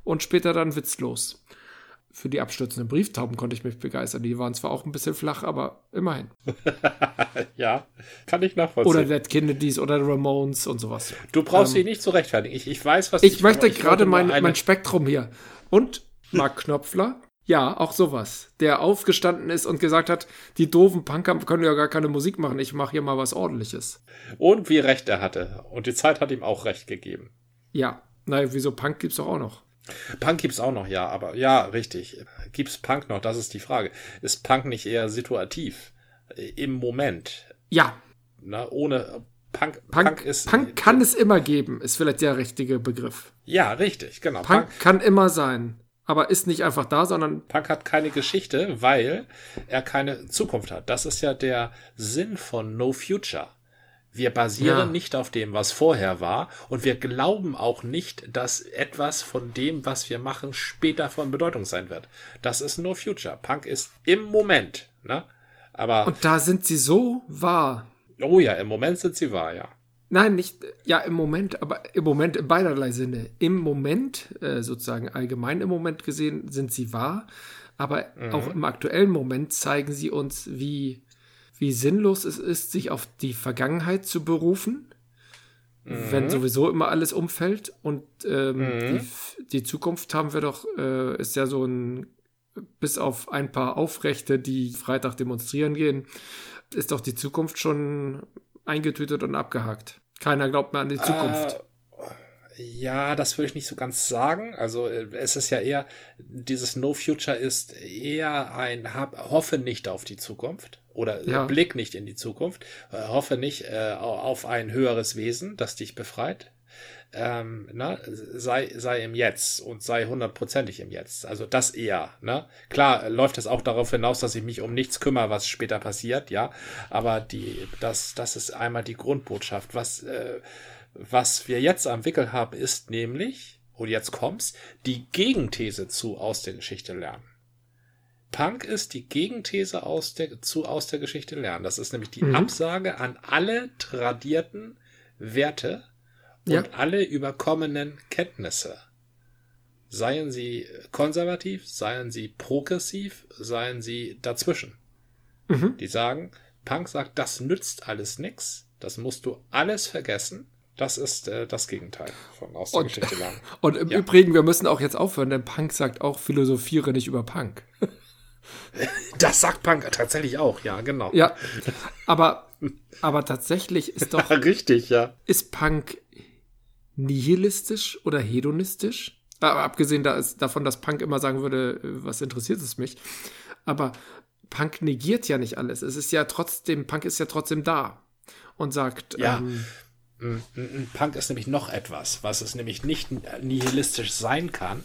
und später dann witzlos. Für die abstürzenden Brieftauben konnte ich mich begeistern. Die waren zwar auch ein bisschen flach, aber immerhin. ja, kann ich nachvollziehen. Oder Dead Kennedys oder Ramones und sowas. du brauchst dich nicht zu rechtfertigen. Ich, ich weiß, was Ich möchte ich gerade mein, eine- mein Spektrum hier. Und Mark Knopfler, ja, auch sowas. Der aufgestanden ist und gesagt hat, die doofen Punker können ja gar keine Musik machen. Ich mache hier mal was ordentliches. Und wie recht er hatte. Und die Zeit hat ihm auch recht gegeben. Ja, naja, wieso Punk gibt's doch auch noch? Punk gibt's auch noch, ja, aber ja, richtig. Gibt's Punk noch? Das ist die Frage. Ist Punk nicht eher situativ? Äh, Im Moment. Ja, Ne? Ohne Punk, Punk, Punk, kann es immer geben, ist vielleicht der richtige Begriff. Ja, richtig, genau. Punk, Punk, kann immer sein, aber ist nicht einfach da, sondern Punk hat keine Geschichte, weil er keine Zukunft hat. Das ist ja der Sinn von No Future. Wir basieren Ja. nicht auf dem, was vorher war, und wir glauben auch nicht, dass etwas von dem, was wir machen, später von Bedeutung sein wird. Das ist No Future. Punk ist im Moment, ne? Aber, und da sind sie so wahr. oh ja, im Moment sind sie wahr, ja. Nein, nicht, ja, im Moment, aber im Moment in beiderlei Sinne. Im Moment, äh, sozusagen allgemein im Moment gesehen, sind sie wahr, aber auch im aktuellen Moment zeigen sie uns, wie, wie sinnlos es ist, sich auf die Vergangenheit zu berufen, wenn sowieso immer alles umfällt. Und ähm, die, die Zukunft haben wir doch, äh, ist ja so ein, bis auf ein paar Aufrechte, die Freitag demonstrieren gehen, ist doch die Zukunft schon eingetütet und abgehakt. Keiner glaubt mehr an die Zukunft. Äh, ja, das würde ich nicht so ganz sagen. Also äh, es ist ja eher, dieses No Future ist eher ein hab, hoffe nicht auf die Zukunft oder Ja. blick nicht in die Zukunft, äh, hoffe nicht äh, au- auf ein höheres Wesen, das dich befreit. Ähm, na, sei, sei im Jetzt und sei hundertprozentig im Jetzt. Also das eher. Ne? Klar äh, läuft es auch darauf hinaus, dass ich mich um nichts kümmere, was später passiert, ja. Aber die, das, das ist einmal die Grundbotschaft. Was, äh, was wir jetzt am Wickel haben, ist nämlich, und jetzt kommt's, die Gegenthese zu aus der Geschichte lernen. Punk ist die Gegenthese aus der, zu aus der Geschichte lernen. Das ist nämlich die Mhm. Absage an alle tradierten Werte und Ja. alle überkommenen Kenntnisse. Seien sie konservativ, seien sie progressiv, seien sie dazwischen. Mhm. Die sagen, Punk sagt, das nützt alles nix, das musst du alles vergessen. Das ist äh, das Gegenteil von aus der Und- Geschichte lang. Und im Ja. Übrigen, wir müssen auch jetzt aufhören, denn Punk sagt auch, philosophiere nicht über Punk. Das sagt Punk tatsächlich auch, ja, genau. Ja, aber, aber tatsächlich ist doch, Richtig, ja. ist Punk nihilistisch oder hedonistisch? Aber abgesehen da ist, davon, dass Punk immer sagen würde, äh, was interessiert es mich? Aber Punk negiert ja nicht alles. Es ist ja trotzdem, Punk ist ja trotzdem da und sagt, Ja. ähm, Punk ist nämlich noch etwas, was es nämlich nicht nihilistisch sein kann.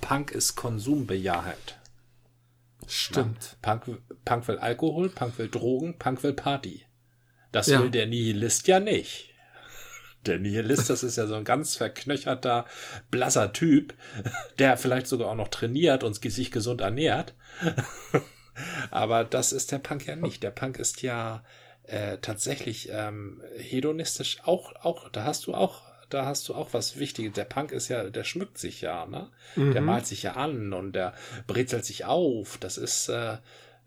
Punk ist konsumbejahend. stimmt. Punk, Punk will Alkohol, Punk will Drogen, Punk will Party. Das Ja. will der Nihilist ja nicht. Der Nihilist, das ist ja so ein ganz verknöcherter, blasser Typ, der vielleicht sogar auch noch trainiert und sich gesund ernährt. Aber das ist der Punk ja nicht. Der Punk ist ja äh, tatsächlich ähm, hedonistisch auch, auch, da hast du auch, da hast du auch was Wichtiges. Der Punk ist ja, der schmückt sich ja, ne? Der Mhm. malt sich ja an und der brezelt sich auf. Das ist, äh,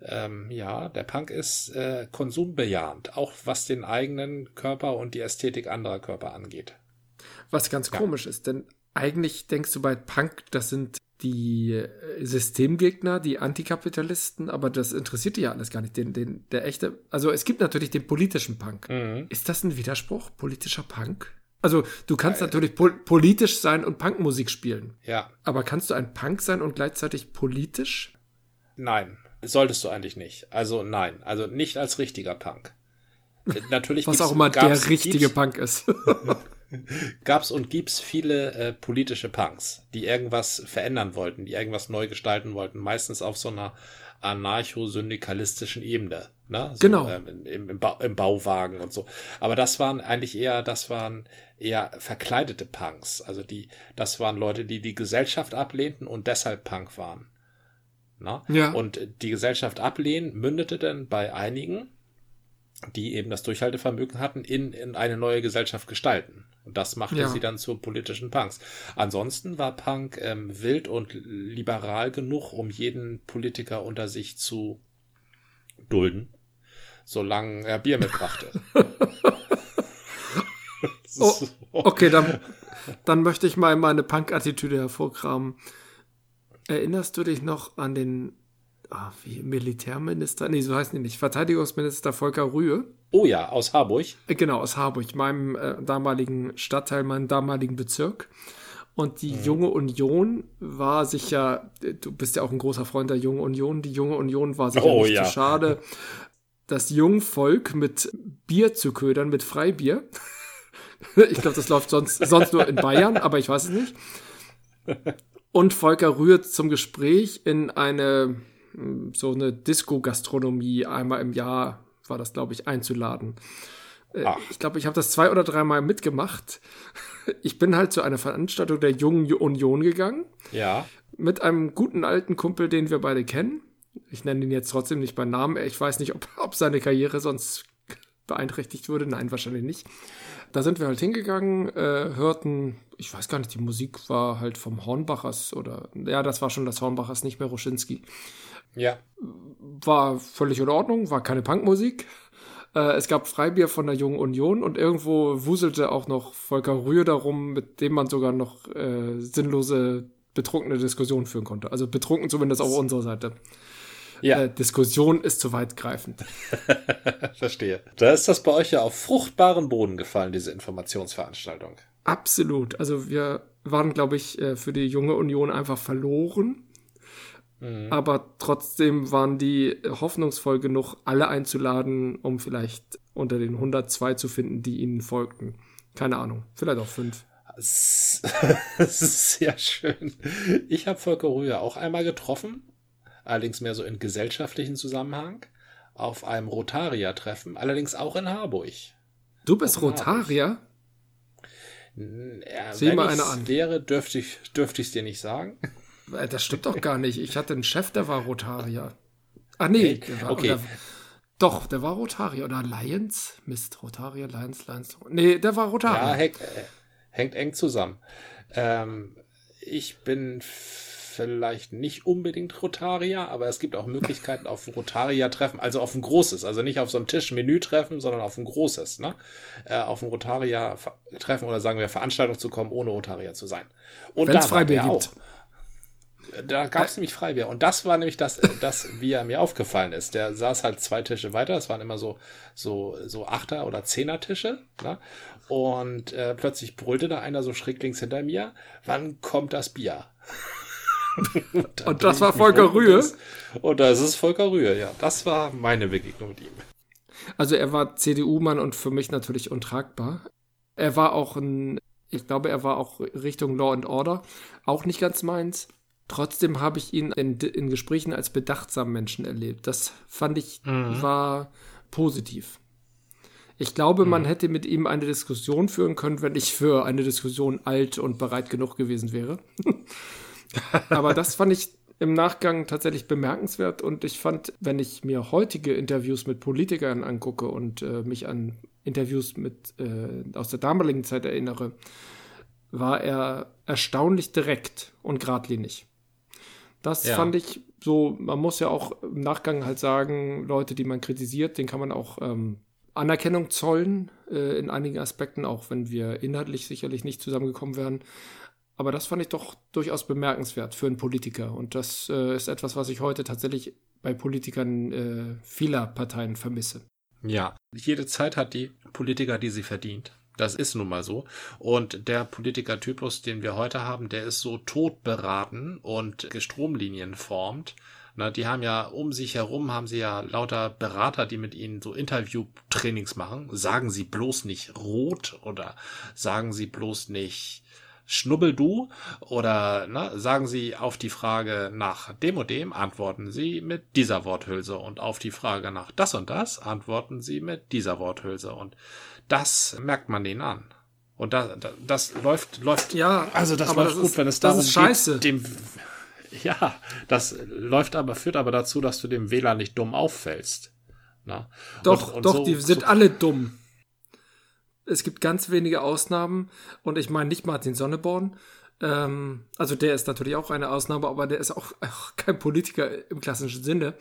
ähm, ja, der Punk ist äh, konsumbejahend, auch was den eigenen Körper und die Ästhetik anderer Körper angeht. Was ganz komisch ist, denn eigentlich denkst du bei Punk, das sind die äh, Systemgegner, die Antikapitalisten, aber das interessiert die ja alles gar nicht. Den, den, der echte, also es gibt natürlich den politischen Punk. Mhm. Ist das ein Widerspruch? Politischer Punk? Also du kannst natürlich pol politisch sein und Punkmusik spielen, Ja, aber kannst du ein Punk sein und gleichzeitig politisch? nein, solltest du eigentlich nicht. Also nein, also nicht als richtiger Punk. Äh, Natürlich Was auch immer der richtige Punk ist. gab's und gibt's viele äh, politische Punks, die irgendwas verändern wollten, die irgendwas neu gestalten wollten, meistens auf so einer anarcho-syndikalistischen Ebene. Ne? So, Genau. Ähm, im, im, Bau, Im Bauwagen und so. Aber das waren eigentlich eher, das waren eher verkleidete Punks. Also die, das waren Leute, die die Gesellschaft ablehnten und deshalb Punk waren. Na? Ja. Und die Gesellschaft ablehnen mündete dann bei einigen, die eben das Durchhaltevermögen hatten, in, in eine neue Gesellschaft gestalten. Und das machte Ja. sie dann zu politischen Punks. Ansonsten war Punk ähm, wild und liberal genug, um jeden Politiker unter sich zu dulden, solange er Bier mitbrachte. Oh, So. okay, dann, dann möchte ich mal meine Punk-Attitüde hervorkramen. Erinnerst du dich noch an den ah, wie, Militärminister? Nee, so heißen die nicht. Verteidigungsminister Volker Rühe? Oh ja, aus Harburg. Äh, Genau, aus Harburg, meinem äh, damaligen Stadtteil, meinem damaligen Bezirk. Und die Junge Union war sich ja, äh, du bist ja auch ein großer Freund der Jungen Union, die Junge Union war sich Oh, nicht ja. zu schade, das Jungvolk mit Bier zu ködern, mit Freibier. ich glaube, das läuft sonst, sonst nur in Bayern, aber ich weiß es nicht. Und Volker Rühr zum Gespräch in eine, so eine Disco-Gastronomie einmal im Jahr war das, glaube ich, einzuladen. Äh, Ach. Ich glaube, ich habe das zwei oder dreimal mitgemacht. Ich bin halt zu einer Veranstaltung der Jungen Union gegangen Ja. mit einem guten alten Kumpel, den wir beide kennen. Ich nenne ihn jetzt trotzdem nicht bei Namen. Ich weiß nicht, ob, ob seine Karriere sonst beeinträchtigt würde. Nein, wahrscheinlich nicht. Da sind wir halt hingegangen, äh, hörten, ich weiß gar nicht, die Musik war halt vom Hornbachers oder, ja, das war schon das Hornbachers, nicht mehr Ruschinski. Ja. War völlig in Ordnung, war keine Punkmusik. Äh, es gab Freibier von der Jungen Union und irgendwo wuselte auch noch Volker Rühe darum, mit dem man sogar noch äh, sinnlose, betrunkene Diskussionen führen konnte. Also betrunken zumindest auf unserer Seite. Ja, Äh, Diskussion ist zu weitgreifend. verstehe. Da ist das bei euch ja auf fruchtbaren Boden gefallen, diese Informationsveranstaltung. Absolut. Also wir waren, glaube ich, äh, für die junge Union einfach verloren. Aber trotzdem waren die hoffnungsvoll genug, alle einzuladen, um vielleicht unter den 102 zu finden, die ihnen folgten. Keine Ahnung, vielleicht auch fünf. Das ist sehr schön. Ich habe Volker Rühr auch einmal getroffen, allerdings mehr so in gesellschaftlichen Zusammenhang, auf einem Rotarier-Treffen, allerdings auch in Harburg. Du bist Rotarier? Ja, Sieh mal eine an. wäre, dürfte ich dürfte ich es dir nicht sagen. Äh, Das stimmt doch gar nicht. Ich hatte einen Chef, der war Rotarier. Ah nee, Okay, der war, okay. Oder, Doch, der war Rotarier oder Lions? Mist, Rotarier, Lions, Lions. Nee, der war Rotarier. Ja, hängt, äh, hängt eng zusammen. Ähm, ich bin vielleicht nicht unbedingt Rotarier, aber es gibt auch Möglichkeiten auf Rotarier-Treffen, also auf ein großes, also nicht auf so einem Tisch Menü-Treffen, sondern auf ein großes, ne? Äh, auf ein Rotarier-Treffen oder sagen wir Veranstaltung zu kommen, ohne Rotarier zu sein. Und Wenn's da Freibier gibt. Auch. Da gab es nämlich Freibier. Und das war nämlich das, das, wie er mir aufgefallen ist. Der saß halt zwei Tische weiter. Das waren immer so, so, so Achter- oder Zehner-Tische. Ne? Und äh, plötzlich brüllte da einer so schräg links hinter mir. Wann kommt das Bier? und, und das war Volker Rühe? Und das ist Volker Rühe, ja. Das war meine Begegnung mit ihm. Also er war CDU-Mann und für mich natürlich untragbar. Er war auch ein, ich glaube, er war auch Richtung Law and Order, auch nicht ganz meins. Trotzdem habe ich ihn in, in Gesprächen als bedachtsamen Menschen erlebt. Das fand ich mhm. war positiv. Ich glaube, mhm. man hätte mit ihm eine Diskussion führen können, wenn ich für eine Diskussion alt und bereit genug gewesen wäre. Aber das fand ich im Nachgang tatsächlich bemerkenswert und ich fand, wenn ich mir heutige Interviews mit Politikern angucke und äh, mich an Interviews mit äh, aus der damaligen Zeit erinnere, war er erstaunlich direkt und geradlinig. Das ja. fand ich so, man muss ja auch im Nachgang halt sagen, Leute, die man kritisiert, den kann man auch ähm, Anerkennung zollen äh, in einigen Aspekten, auch wenn wir inhaltlich sicherlich nicht zusammengekommen wären. Aber das fand ich doch durchaus bemerkenswert für einen Politiker. Und das äh, ist etwas, was ich heute tatsächlich bei Politikern äh, vieler Parteien vermisse. Ja, jede Zeit hat die Politiker, die sie verdient. Das ist nun mal so. Und der Politikertypus, den wir heute haben, der ist so totberaten und Stromlinien formt. Na, die haben ja um sich herum, haben sie ja lauter Berater, die mit ihnen so Interviewtrainings machen. Sagen sie bloß nicht rot oder sagen sie bloß nicht Schnubbeldu oder na, sagen Sie auf die Frage nach dem und dem, antworten Sie mit dieser Worthülse und auf die Frage nach das und das, antworten Sie mit dieser Worthülse und das merkt man denen an. Und da, da, das läuft, läuft. Ja, also das läuft das gut, ist, wenn es darum geht, dem. Ja, das läuft aber, führt aber dazu, dass du dem Wähler nicht dumm auffällst. Na? Doch, und, und doch, so, die sind so alle dumm. Es gibt ganz wenige Ausnahmen und ich meine nicht Martin Sonneborn. Ähm, also der ist natürlich auch eine Ausnahme, aber der ist auch, auch kein Politiker im klassischen Sinne.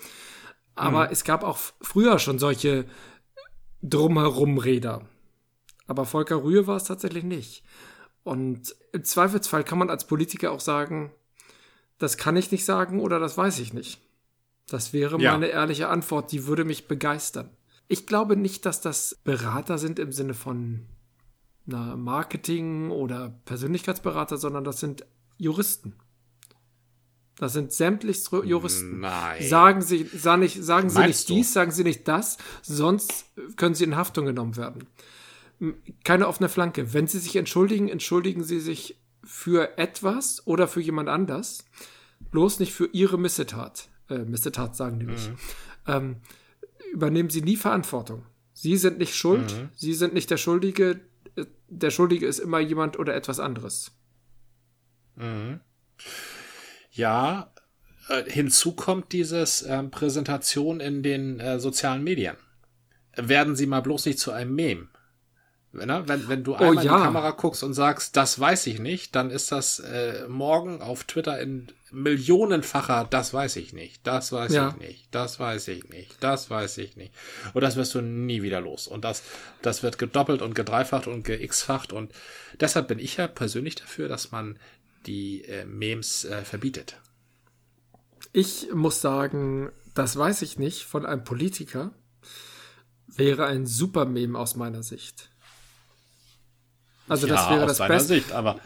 Aber mhm. es gab auch früher schon solche Drumherum-Räder. Aber Volker Rühe war es tatsächlich nicht. Und im Zweifelsfall kann man als Politiker auch sagen, das kann ich nicht sagen oder das weiß ich nicht. Das wäre ja. meine ehrliche Antwort, die würde mich begeistern. Ich glaube nicht, dass das Berater sind im Sinne von na, Marketing oder Persönlichkeitsberater, sondern das sind Juristen. Das sind sämtlichst Juristen. Nein. Sagen Sie, sagen, nicht, sagen Sie nicht dies, sagen Sie nicht das, sonst können Sie in Haftung genommen werden keine offene Flanke. Wenn Sie sich entschuldigen, entschuldigen Sie sich für etwas oder für jemand anders, bloß nicht für Ihre Missetat. Äh, Missetat sagen die nicht. Mhm. Ähm, übernehmen Sie nie Verantwortung. Sie sind nicht schuld, mhm. Sie sind nicht der Schuldige. Der Schuldige ist immer jemand oder etwas anderes. Mhm. Ja, äh, hinzu kommt dieses äh, Präsentation in den äh, sozialen Medien. Werden Sie mal bloß nicht zu einem Meme. Wenn, wenn, wenn du oh einmal oh, ja. in die Kamera guckst und sagst, das weiß ich nicht, dann ist das äh, morgen auf Twitter in millionenfacher, das weiß ich nicht, das weiß ja. ich nicht, das weiß ich nicht, das weiß ich nicht. Und das wirst du nie wieder los. Und das, das wird gedoppelt und gedreifacht und gexfacht. Und deshalb bin ich ja persönlich dafür, dass man die äh, Memes äh, verbietet. Ich muss sagen, das weiß ich nicht von einem Politiker, wäre ein super Meme aus meiner Sicht. Also das ja, wäre das Beste. Sicht, aber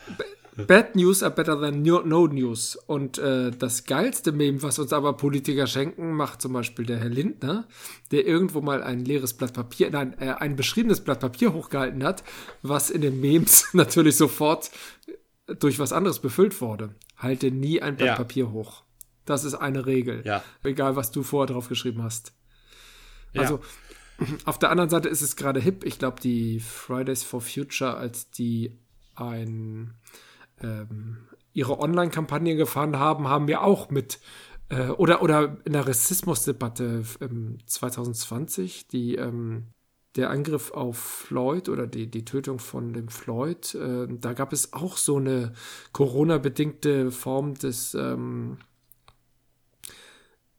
Bad News are better than no News. Und äh, das geilste Meme, was uns aber Politiker schenken, macht zum Beispiel der Herr Lindner, der irgendwo mal ein leeres Blatt Papier, nein, äh, ein beschriebenes Blatt Papier hochgehalten hat, was in den Memes natürlich sofort durch was anderes befüllt wurde. Halte nie ein Blatt ja. Papier hoch. Das ist eine Regel. Ja. Egal, was du vorher drauf geschrieben hast. Also, ja. Auf der anderen Seite ist es gerade hip. Ich glaube, die Fridays for Future, als die ein, ähm, ihre Online-Kampagne gefahren haben, haben wir auch mit Äh, oder, oder in der Rassismusdebatte ähm, 2020, die, ähm, der Angriff auf Floyd oder die, die Tötung von dem Floyd, äh, da gab es auch so eine Corona-bedingte Form des, ähm,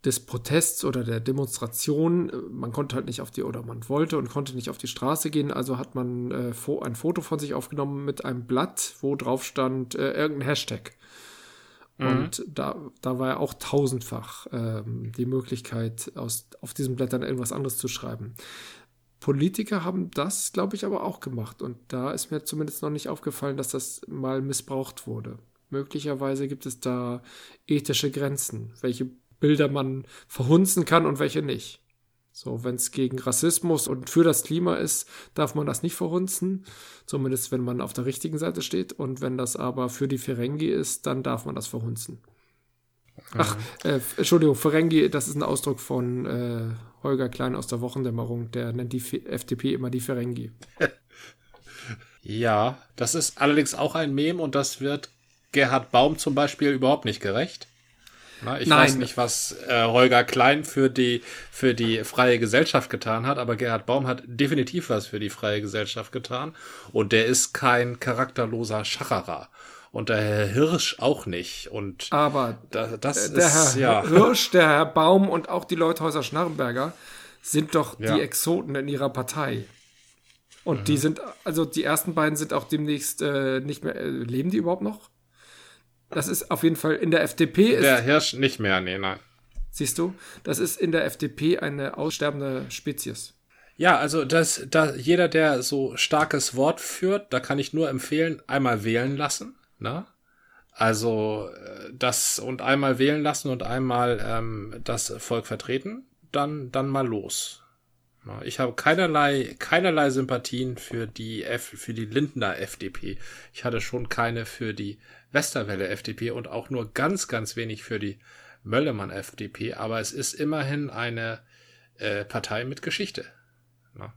des Protests oder der Demonstration. Man konnte halt nicht auf die, oder man wollte und konnte nicht auf die Straße gehen, also hat man äh, ein Foto von sich aufgenommen mit einem Blatt, wo drauf stand äh, irgendein Hashtag. Mhm. Und da, da war ja auch tausendfach ähm, die Möglichkeit, aus, auf diesen Blättern irgendwas anderes zu schreiben. Politiker haben das, glaube ich, aber auch gemacht. Und da ist mir zumindest noch nicht aufgefallen, dass das mal missbraucht wurde. Möglicherweise gibt es da ethische Grenzen, welche Bilder man verhunzen kann und welche nicht. So, wenn es gegen Rassismus und für das Klima ist, darf man das nicht verhunzen. Zumindest wenn man auf der richtigen Seite steht. Und wenn das aber für die Ferengi ist, dann darf man das verhunzen. Ach, äh, Entschuldigung, Ferengi, das ist ein Ausdruck von äh, Holger Klein aus der Wochendämmerung. Der nennt die FDP immer die Ferengi. ja, das ist allerdings auch ein Mem und das wird Gerhard Baum zum Beispiel überhaupt nicht gerecht. Na, ich Nein. weiß nicht, was äh, Holger Klein für die, für die freie Gesellschaft getan hat, aber Gerhard Baum hat definitiv was für die freie Gesellschaft getan. Und der ist kein charakterloser Schacherer. Und der Herr Hirsch auch nicht. Und aber da, das der ist, Herr ja. Hirsch, der Herr Baum und auch die Leuthäuser Schnarrenberger sind doch ja. die Exoten in ihrer Partei. Und mhm. die sind, also die ersten beiden sind auch demnächst äh, nicht mehr, äh, leben die überhaupt noch? Das ist auf jeden Fall in der FDP. Ist, der Hirsch nicht mehr, nee, nein. Siehst du, das ist in der FDP eine aussterbende Spezies. Ja, also das, da jeder, der so starkes Wort führt, da kann ich nur empfehlen, einmal wählen lassen. Ne? Also äh, das und einmal wählen lassen und einmal ähm, das Volk vertreten, dann dann mal los. Ich habe keinerlei, keinerlei Sympathien für die F, für die Lindner FDP. Ich hatte schon keine für die Westerwelle FDP und auch nur ganz, ganz wenig für die Möllemann FDP. Aber es ist immerhin eine äh, Partei mit Geschichte. Na?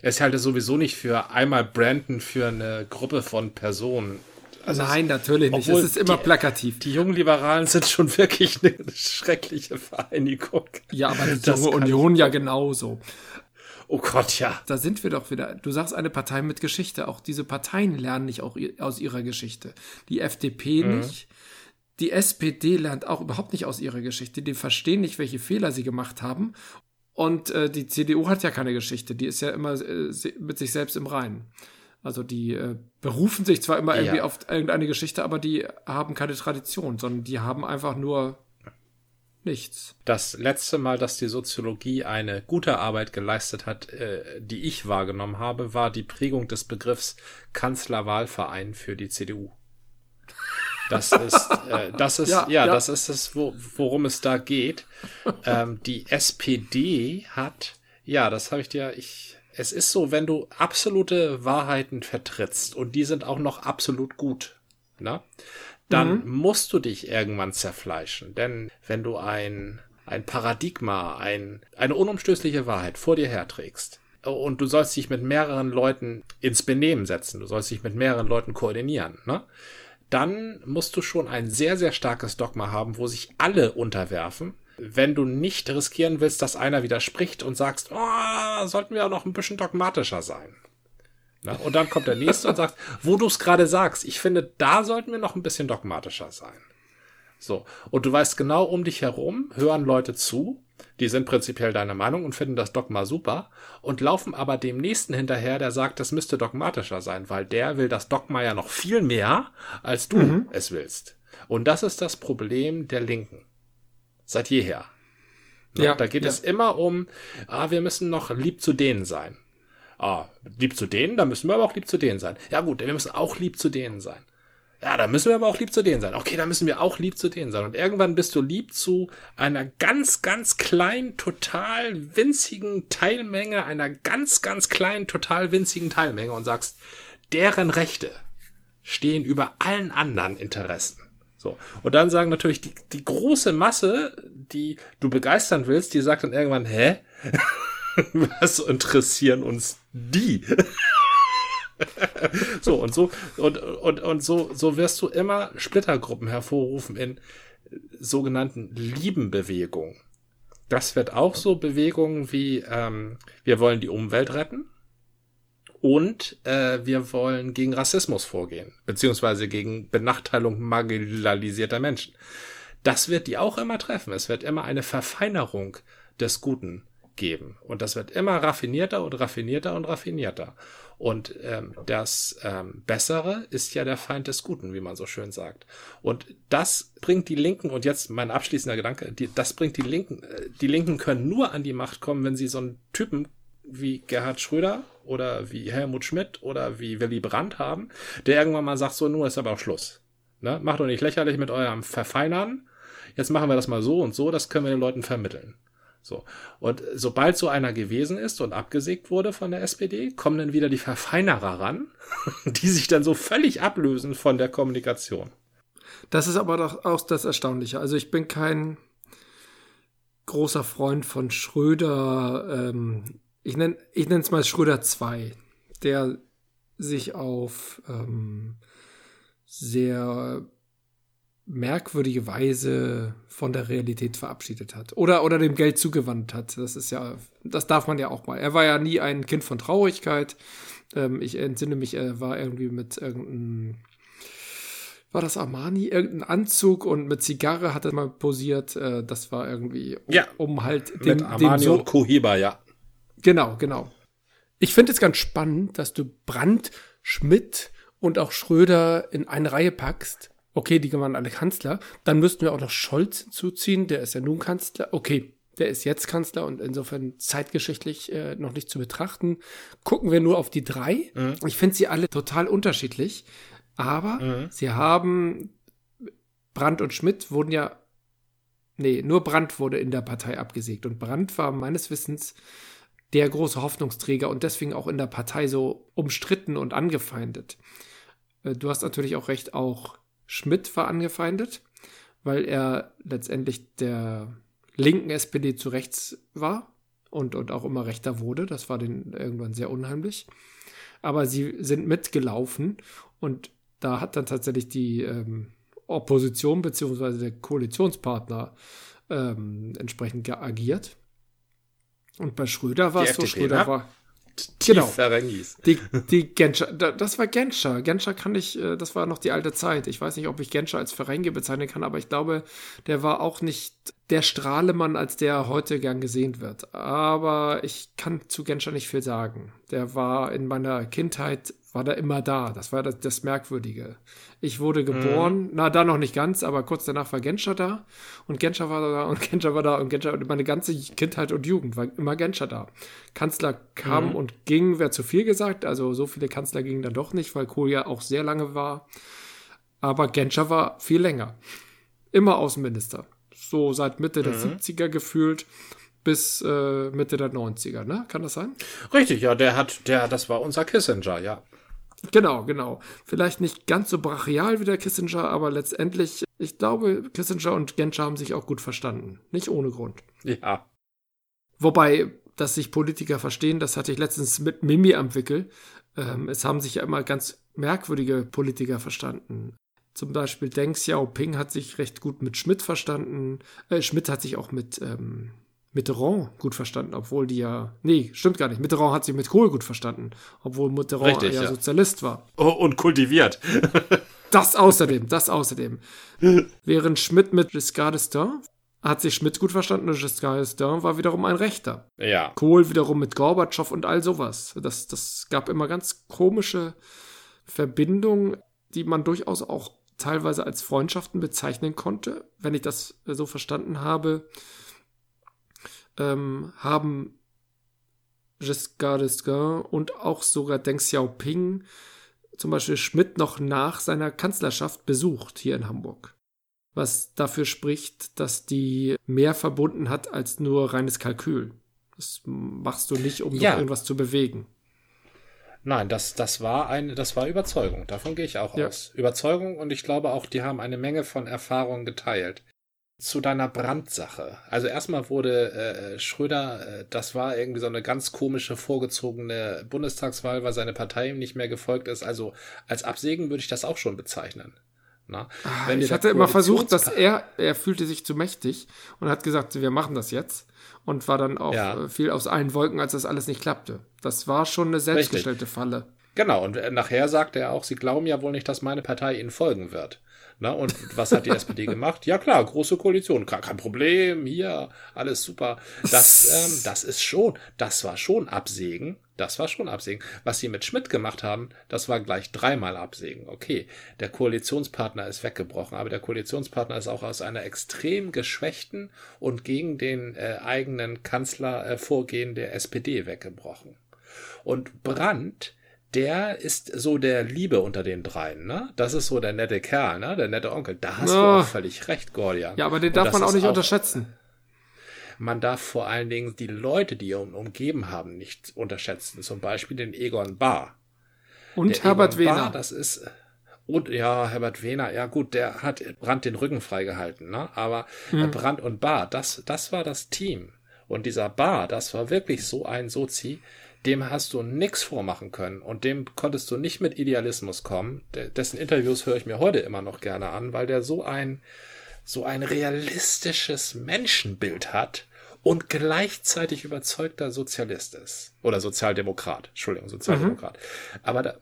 Es halte sowieso nicht für einmal Brandon für eine Gruppe von Personen also Nein, natürlich nicht. Es ist immer die, plakativ. Die jungen Liberalen sind schon wirklich eine schreckliche Vereinigung. Ja, aber die junge Union ja genauso. Oh Gott, ja. Da sind wir doch wieder. Du sagst eine Partei mit Geschichte. Auch diese Parteien lernen nicht auch aus ihrer Geschichte. Die FDP mhm. nicht. Die SPD lernt auch überhaupt nicht aus ihrer Geschichte. Die verstehen nicht, welche Fehler sie gemacht haben. Und äh, die CDU hat ja keine Geschichte. Die ist ja immer äh, mit sich selbst im Reinen. Also die äh, berufen sich zwar immer ja. irgendwie auf irgendeine Geschichte, aber die haben keine Tradition, sondern die haben einfach nur nichts. Das letzte Mal, dass die Soziologie eine gute Arbeit geleistet hat, äh, die ich wahrgenommen habe, war die Prägung des Begriffs Kanzlerwahlverein für die CDU. Das ist, äh, das ist, ja, ja, ja, das ist es, wo, worum es da geht. ähm, die SPD hat, ja, das habe ich dir, ich es ist so, wenn du absolute Wahrheiten vertrittst und die sind auch noch absolut gut, ne? Dann mhm. musst du dich irgendwann zerfleischen. Denn wenn du ein, ein Paradigma, ein, eine unumstößliche Wahrheit vor dir herträgst, und du sollst dich mit mehreren Leuten ins Benehmen setzen, du sollst dich mit mehreren Leuten koordinieren, ne? Dann musst du schon ein sehr, sehr starkes Dogma haben, wo sich alle unterwerfen wenn du nicht riskieren willst, dass einer widerspricht und sagst, oh, sollten wir auch noch ein bisschen dogmatischer sein. Na, und dann kommt der nächste und sagt, wo du es gerade sagst, ich finde, da sollten wir noch ein bisschen dogmatischer sein. So. Und du weißt genau um dich herum, hören Leute zu, die sind prinzipiell deiner Meinung und finden das Dogma super und laufen aber dem nächsten hinterher, der sagt, das müsste dogmatischer sein, weil der will das Dogma ja noch viel mehr, als du mhm. es willst. Und das ist das Problem der Linken. Seit jeher. Ne? Ja, da geht ja. es immer um, ah, wir müssen noch lieb zu denen sein. Ah, lieb zu denen, da müssen wir aber auch lieb zu denen sein. Ja gut, wir müssen auch lieb zu denen sein. Ja, da müssen wir aber auch lieb zu denen sein. Okay, da müssen wir auch lieb zu denen sein. Und irgendwann bist du lieb zu einer ganz, ganz kleinen, total winzigen Teilmenge, einer ganz, ganz kleinen, total winzigen Teilmenge und sagst, deren Rechte stehen über allen anderen Interessen. So. Und dann sagen natürlich die, die große Masse, die du begeistern willst, die sagt dann irgendwann, hä? Was interessieren uns die? so, und so, und, und, und so, so wirst du immer Splittergruppen hervorrufen in sogenannten Liebenbewegung. Das wird auch so Bewegungen wie ähm, wir wollen die Umwelt retten und äh, wir wollen gegen Rassismus vorgehen, beziehungsweise gegen Benachteiligung marginalisierter Menschen. Das wird die auch immer treffen. Es wird immer eine Verfeinerung des Guten geben. Und das wird immer raffinierter und raffinierter und raffinierter. Und ähm, das ähm, Bessere ist ja der Feind des Guten, wie man so schön sagt. Und das bringt die Linken, und jetzt mein abschließender Gedanke, die, das bringt die Linken, äh, die Linken können nur an die Macht kommen, wenn sie so einen Typen wie Gerhard Schröder oder wie Helmut Schmidt oder wie Willy Brandt haben, der irgendwann mal sagt, so, nun ist aber auch Schluss. Ne? Macht doch nicht lächerlich mit eurem Verfeinern. Jetzt machen wir das mal so und so, das können wir den Leuten vermitteln. So. Und sobald so einer gewesen ist und abgesägt wurde von der SPD, kommen dann wieder die Verfeinerer ran, die sich dann so völlig ablösen von der Kommunikation. Das ist aber doch auch das Erstaunliche. Also ich bin kein großer Freund von Schröder. Ähm, ich nenne ich es mal Schröder 2, der sich auf ähm, sehr merkwürdige Weise von der Realität verabschiedet hat oder oder dem Geld zugewandt hat. Das ist ja, das darf man ja auch mal. Er war ja nie ein Kind von Traurigkeit. Ähm, ich entsinne mich, er war irgendwie mit irgendeinem war das Armani, irgendein Anzug und mit Zigarre hat er mal posiert. Äh, das war irgendwie, um, ja, um halt dem, mit Armani dem so und Cohiba, ja. Genau, genau. Ich finde es ganz spannend, dass du Brandt, Schmidt und auch Schröder in eine Reihe packst Okay, die waren alle Kanzler. Dann müssten wir auch noch Scholz zuziehen. Der ist ja nun Kanzler. Okay, der ist jetzt Kanzler und insofern zeitgeschichtlich äh, noch nicht zu betrachten. Gucken wir nur auf die drei. Mhm. Ich finde sie alle total unterschiedlich. Aber mhm. sie haben Brandt und Schmidt wurden ja. Nee, nur Brandt wurde in der Partei abgesägt. Und Brandt war meines Wissens der große Hoffnungsträger und deswegen auch in der Partei so umstritten und angefeindet. Äh, du hast natürlich auch recht, auch Schmidt war angefeindet, weil er letztendlich der linken SPD zu rechts war und, und auch immer rechter wurde. Das war den irgendwann sehr unheimlich. Aber sie sind mitgelaufen und da hat dann tatsächlich die ähm, Opposition bzw. der Koalitionspartner ähm, entsprechend agiert. Und bei Schröder war es so, Schröder war genau. Ferengis. Die, die Genscher, das war Genscher. Genscher kann ich, äh, das war noch die alte Zeit. Ich weiß nicht, ob ich Genscher als Ferengi bezeichnen kann, aber ich glaube, der war auch nicht der Strahlemann, als der heute gern gesehen wird. Aber ich kann zu Genscher nicht viel sagen. Der war in meiner Kindheit war da immer da. Das war das, das Merkwürdige. Ich wurde geboren, mhm. na, da noch nicht ganz, aber kurz danach war Genscher da und Genscher war da und Genscher war da und Genscher und meine ganze Kindheit und Jugend war immer Genscher da. Kanzler kam mhm. und ging, wäre zu viel gesagt, also so viele Kanzler gingen dann doch nicht, weil Kohl ja auch sehr lange war. Aber Genscher war viel länger. Immer Außenminister. So seit Mitte mhm. der 70er gefühlt bis äh, Mitte der 90er, ne? Kann das sein? Richtig, ja, der hat, der, das war unser Kissinger, ja. Genau, genau. Vielleicht nicht ganz so brachial wie der Kissinger, aber letztendlich, ich glaube, Kissinger und Genscher haben sich auch gut verstanden. Nicht ohne Grund. Ja. Wobei, dass sich Politiker verstehen, das hatte ich letztens mit Mimi am Wickel. Ähm, es haben sich ja immer ganz merkwürdige Politiker verstanden. Zum Beispiel Deng Xiaoping hat sich recht gut mit Schmidt verstanden. Äh, Schmidt hat sich auch mit ähm, Mitterrand gut verstanden, obwohl die ja. Nee, stimmt gar nicht. Mitterrand hat sich mit Kohl gut verstanden, obwohl Mitterrand Richtig, ja, ja, Sozialist war. Oh, und kultiviert. das außerdem, das außerdem. Während Schmidt mit Giscard d'Estaing hat sich Schmidt gut verstanden und Giscard d'Estaing war wiederum ein Rechter. Ja. Kohl wiederum mit Gorbatschow und all sowas. Das, das gab immer ganz komische Verbindungen, die man durchaus auch teilweise als Freundschaften bezeichnen konnte, wenn ich das so verstanden habe ähm, haben Giscard d'Estaing und auch sogar Deng Xiaoping zum Beispiel Schmidt noch nach seiner Kanzlerschaft besucht hier in Hamburg. Was dafür spricht, dass die mehr verbunden hat als nur reines Kalkül. Das machst du nicht, um ja. irgendwas zu bewegen. Nein, das, das war eine, das war Überzeugung. Davon gehe ich auch ja. aus. Überzeugung und ich glaube auch, die haben eine Menge von Erfahrungen geteilt zu deiner Brandsache. Also erstmal wurde äh, Schröder, äh, das war irgendwie so eine ganz komische vorgezogene Bundestagswahl, weil seine Partei ihm nicht mehr gefolgt ist. Also als Absägen würde ich das auch schon bezeichnen. Na? Ah, ich hatte immer versucht, dass er, er fühlte sich zu mächtig und hat gesagt, wir machen das jetzt und war dann auch ja. Äh, viel aus allen Wolken, als das alles nicht klappte. Das war schon eine selbstgestellte Richtig. Falle. Genau, und nachher sagte er auch, sie glauben ja wohl nicht, dass meine Partei ihnen folgen wird. Na, und was hat die SPD gemacht? Ja klar, große Koalition, kein Problem, hier, alles super. Das, ähm, das ist schon, das war schon Absägen. Das war schon Absägen. Was sie mit Schmidt gemacht haben, das war gleich dreimal Absägen. Okay, der Koalitionspartner ist weggebrochen, aber der Koalitionspartner ist auch aus einer extrem geschwächten und gegen den äh, eigenen Kanzler äh, vorgehen der SPD weggebrochen. Und Brandt der ist so der Liebe unter den dreien, ne? Das ist so der nette Kerl, ne? Der nette Onkel. Da hast oh. du auch völlig recht, Gordian. Ja, aber den darf man auch nicht auch, unterschätzen. Man darf vor allen Dingen die Leute, die ihn umgeben haben, nicht unterschätzen. Zum Beispiel den Egon Bahr. Und der Herbert Egon Wehner. Bahr, das ist, und ja, Herbert Wehner, ja gut, der hat Brand den Rücken freigehalten, ne? Aber hm. Brand und Bahr, das, das war das Team. Und dieser Bahr, das war wirklich so ein Sozi, dem hast du nichts vormachen können und dem konntest du nicht mit Idealismus kommen. dessen Interviews höre ich mir heute immer noch gerne an, weil der so ein, so ein realistisches Menschenbild hat und gleichzeitig überzeugter Sozialist ist. Oder Sozialdemokrat. Entschuldigung, Sozialdemokrat. Mhm. Aber da,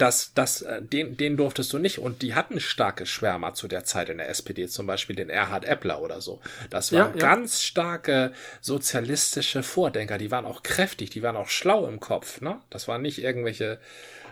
das, das, äh, den, den durftest du nicht. Und die hatten starke Schwärmer zu der Zeit in der SPD, zum Beispiel den Erhard Eppler oder so. Das waren ja, ja. ganz starke sozialistische Vordenker. Die waren auch kräftig, die waren auch schlau im Kopf. Ne? Das waren nicht irgendwelche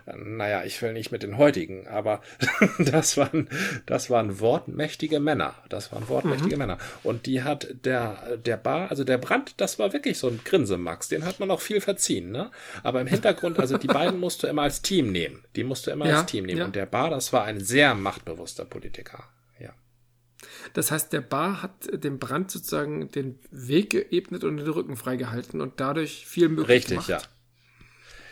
naja, ich will nicht mit den heutigen, aber das waren, das waren wortmächtige Männer. Das waren wortmächtige mhm. Männer. Und die hat der, der Bar, also der Brand, das war wirklich so ein Grinsemax. Den hat man auch viel verziehen, ne? Aber im Hintergrund, also die beiden musst du immer als Team nehmen. Die musst du immer ja, als Team nehmen. Ja. Und der Bar, das war ein sehr machtbewusster Politiker. Ja. Das heißt, der Bar hat dem Brand sozusagen den Weg geebnet und den Rücken freigehalten und dadurch viel möglich Richtig, gemacht. ja.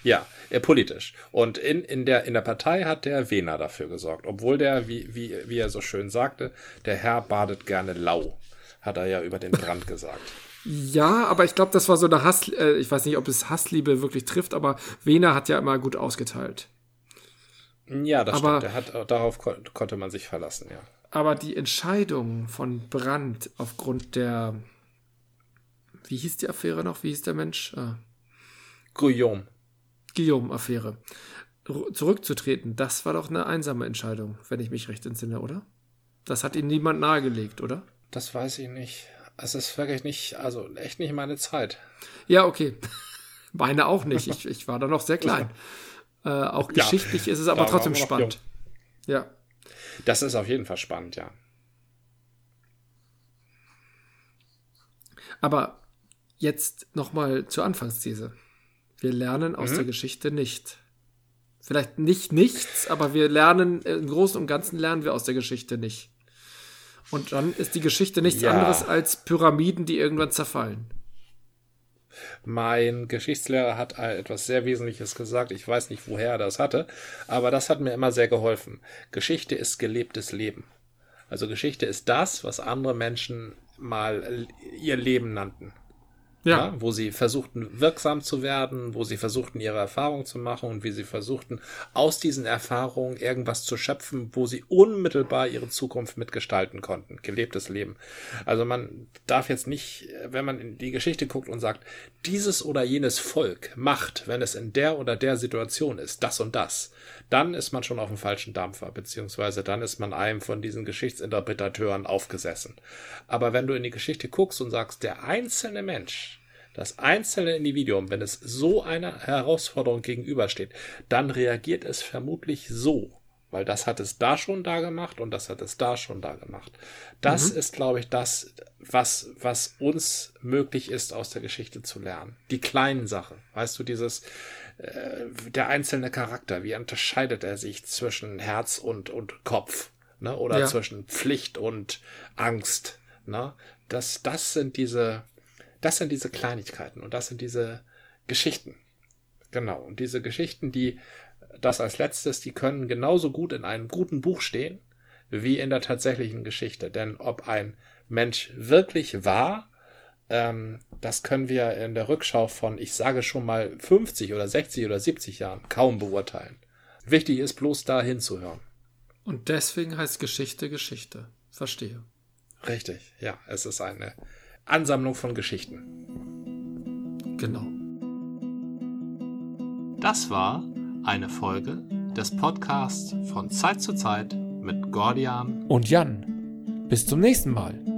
Ja, äh, politisch. Und in, in, der, in der Partei hat der Wehner dafür gesorgt. Obwohl der, wie, wie, wie er so schön sagte, der Herr badet gerne lau, hat er ja über den Brand gesagt. Ja, aber ich glaube, das war so eine Hass, äh, ich weiß nicht, ob es Hassliebe wirklich trifft, aber Wehner hat ja immer gut ausgeteilt. Ja, das aber, stimmt. Hat, darauf kon konnte man sich verlassen, ja. Aber die Entscheidung von Brand aufgrund der, wie hieß die Affäre noch? Wie hieß der Mensch? Ah. Guillaume. Guillaume-Affäre zurückzutreten, das war doch eine einsame Entscheidung, wenn ich mich recht entsinne, oder? Das hat Ihnen niemand nahegelegt, oder? Das weiß ich nicht. Es ist wirklich nicht, also echt nicht meine Zeit. Ja, okay. Meine auch nicht. Ich, ich war da noch sehr klein. Äh, auch geschichtlich ja, ist es aber trotzdem spannend. Ja. Das ist auf jeden Fall spannend, ja. Aber jetzt nochmal zur Anfangsthese. Wir lernen aus mhm. der Geschichte nicht. Vielleicht nicht nichts, aber wir lernen, im Großen und Ganzen lernen wir aus der Geschichte nicht. Und dann ist die Geschichte nichts ja. anderes als Pyramiden, die irgendwann zerfallen. Mein Geschichtslehrer hat etwas sehr Wesentliches gesagt. Ich weiß nicht, woher er das hatte, aber das hat mir immer sehr geholfen. Geschichte ist gelebtes Leben. Also Geschichte ist das, was andere Menschen mal ihr Leben nannten. Ja. ja. Wo sie versuchten, wirksam zu werden, wo sie versuchten, ihre Erfahrung zu machen und wie sie versuchten, aus diesen Erfahrungen irgendwas zu schöpfen, wo sie unmittelbar ihre Zukunft mitgestalten konnten. Gelebtes Leben. Also man darf jetzt nicht, wenn man in die Geschichte guckt und sagt, dieses oder jenes Volk macht, wenn es in der oder der Situation ist, das und das, dann ist man schon auf dem falschen Dampfer, beziehungsweise dann ist man einem von diesen Geschichtsinterpretateuren aufgesessen. Aber wenn du in die Geschichte guckst und sagst, der einzelne Mensch, das einzelne Individuum, wenn es so einer Herausforderung gegenübersteht, dann reagiert es vermutlich so. Weil das hat es da schon da gemacht und das hat es da schon da gemacht. Das mhm. ist, glaube ich, das, was, was uns möglich ist, aus der Geschichte zu lernen. Die kleinen Sachen. Weißt du, dieses, äh, der einzelne Charakter, wie unterscheidet er sich zwischen Herz und, und Kopf? Ne? Oder ja. zwischen Pflicht und Angst. Ne? Das, das sind diese, das sind diese Kleinigkeiten und das sind diese Geschichten. Genau. Und diese Geschichten, die, das als letztes, die können genauso gut in einem guten Buch stehen, wie in der tatsächlichen Geschichte. Denn ob ein Mensch wirklich war, ähm, das können wir in der Rückschau von, ich sage schon mal, 50 oder 60 oder 70 Jahren kaum beurteilen. Wichtig ist bloß da hinzuhören. Und deswegen heißt Geschichte Geschichte. Verstehe. Richtig, ja. Es ist eine Ansammlung von Geschichten. Genau. Das war eine Folge des Podcasts von Zeit zu Zeit mit Gordian und Jan. Bis zum nächsten Mal.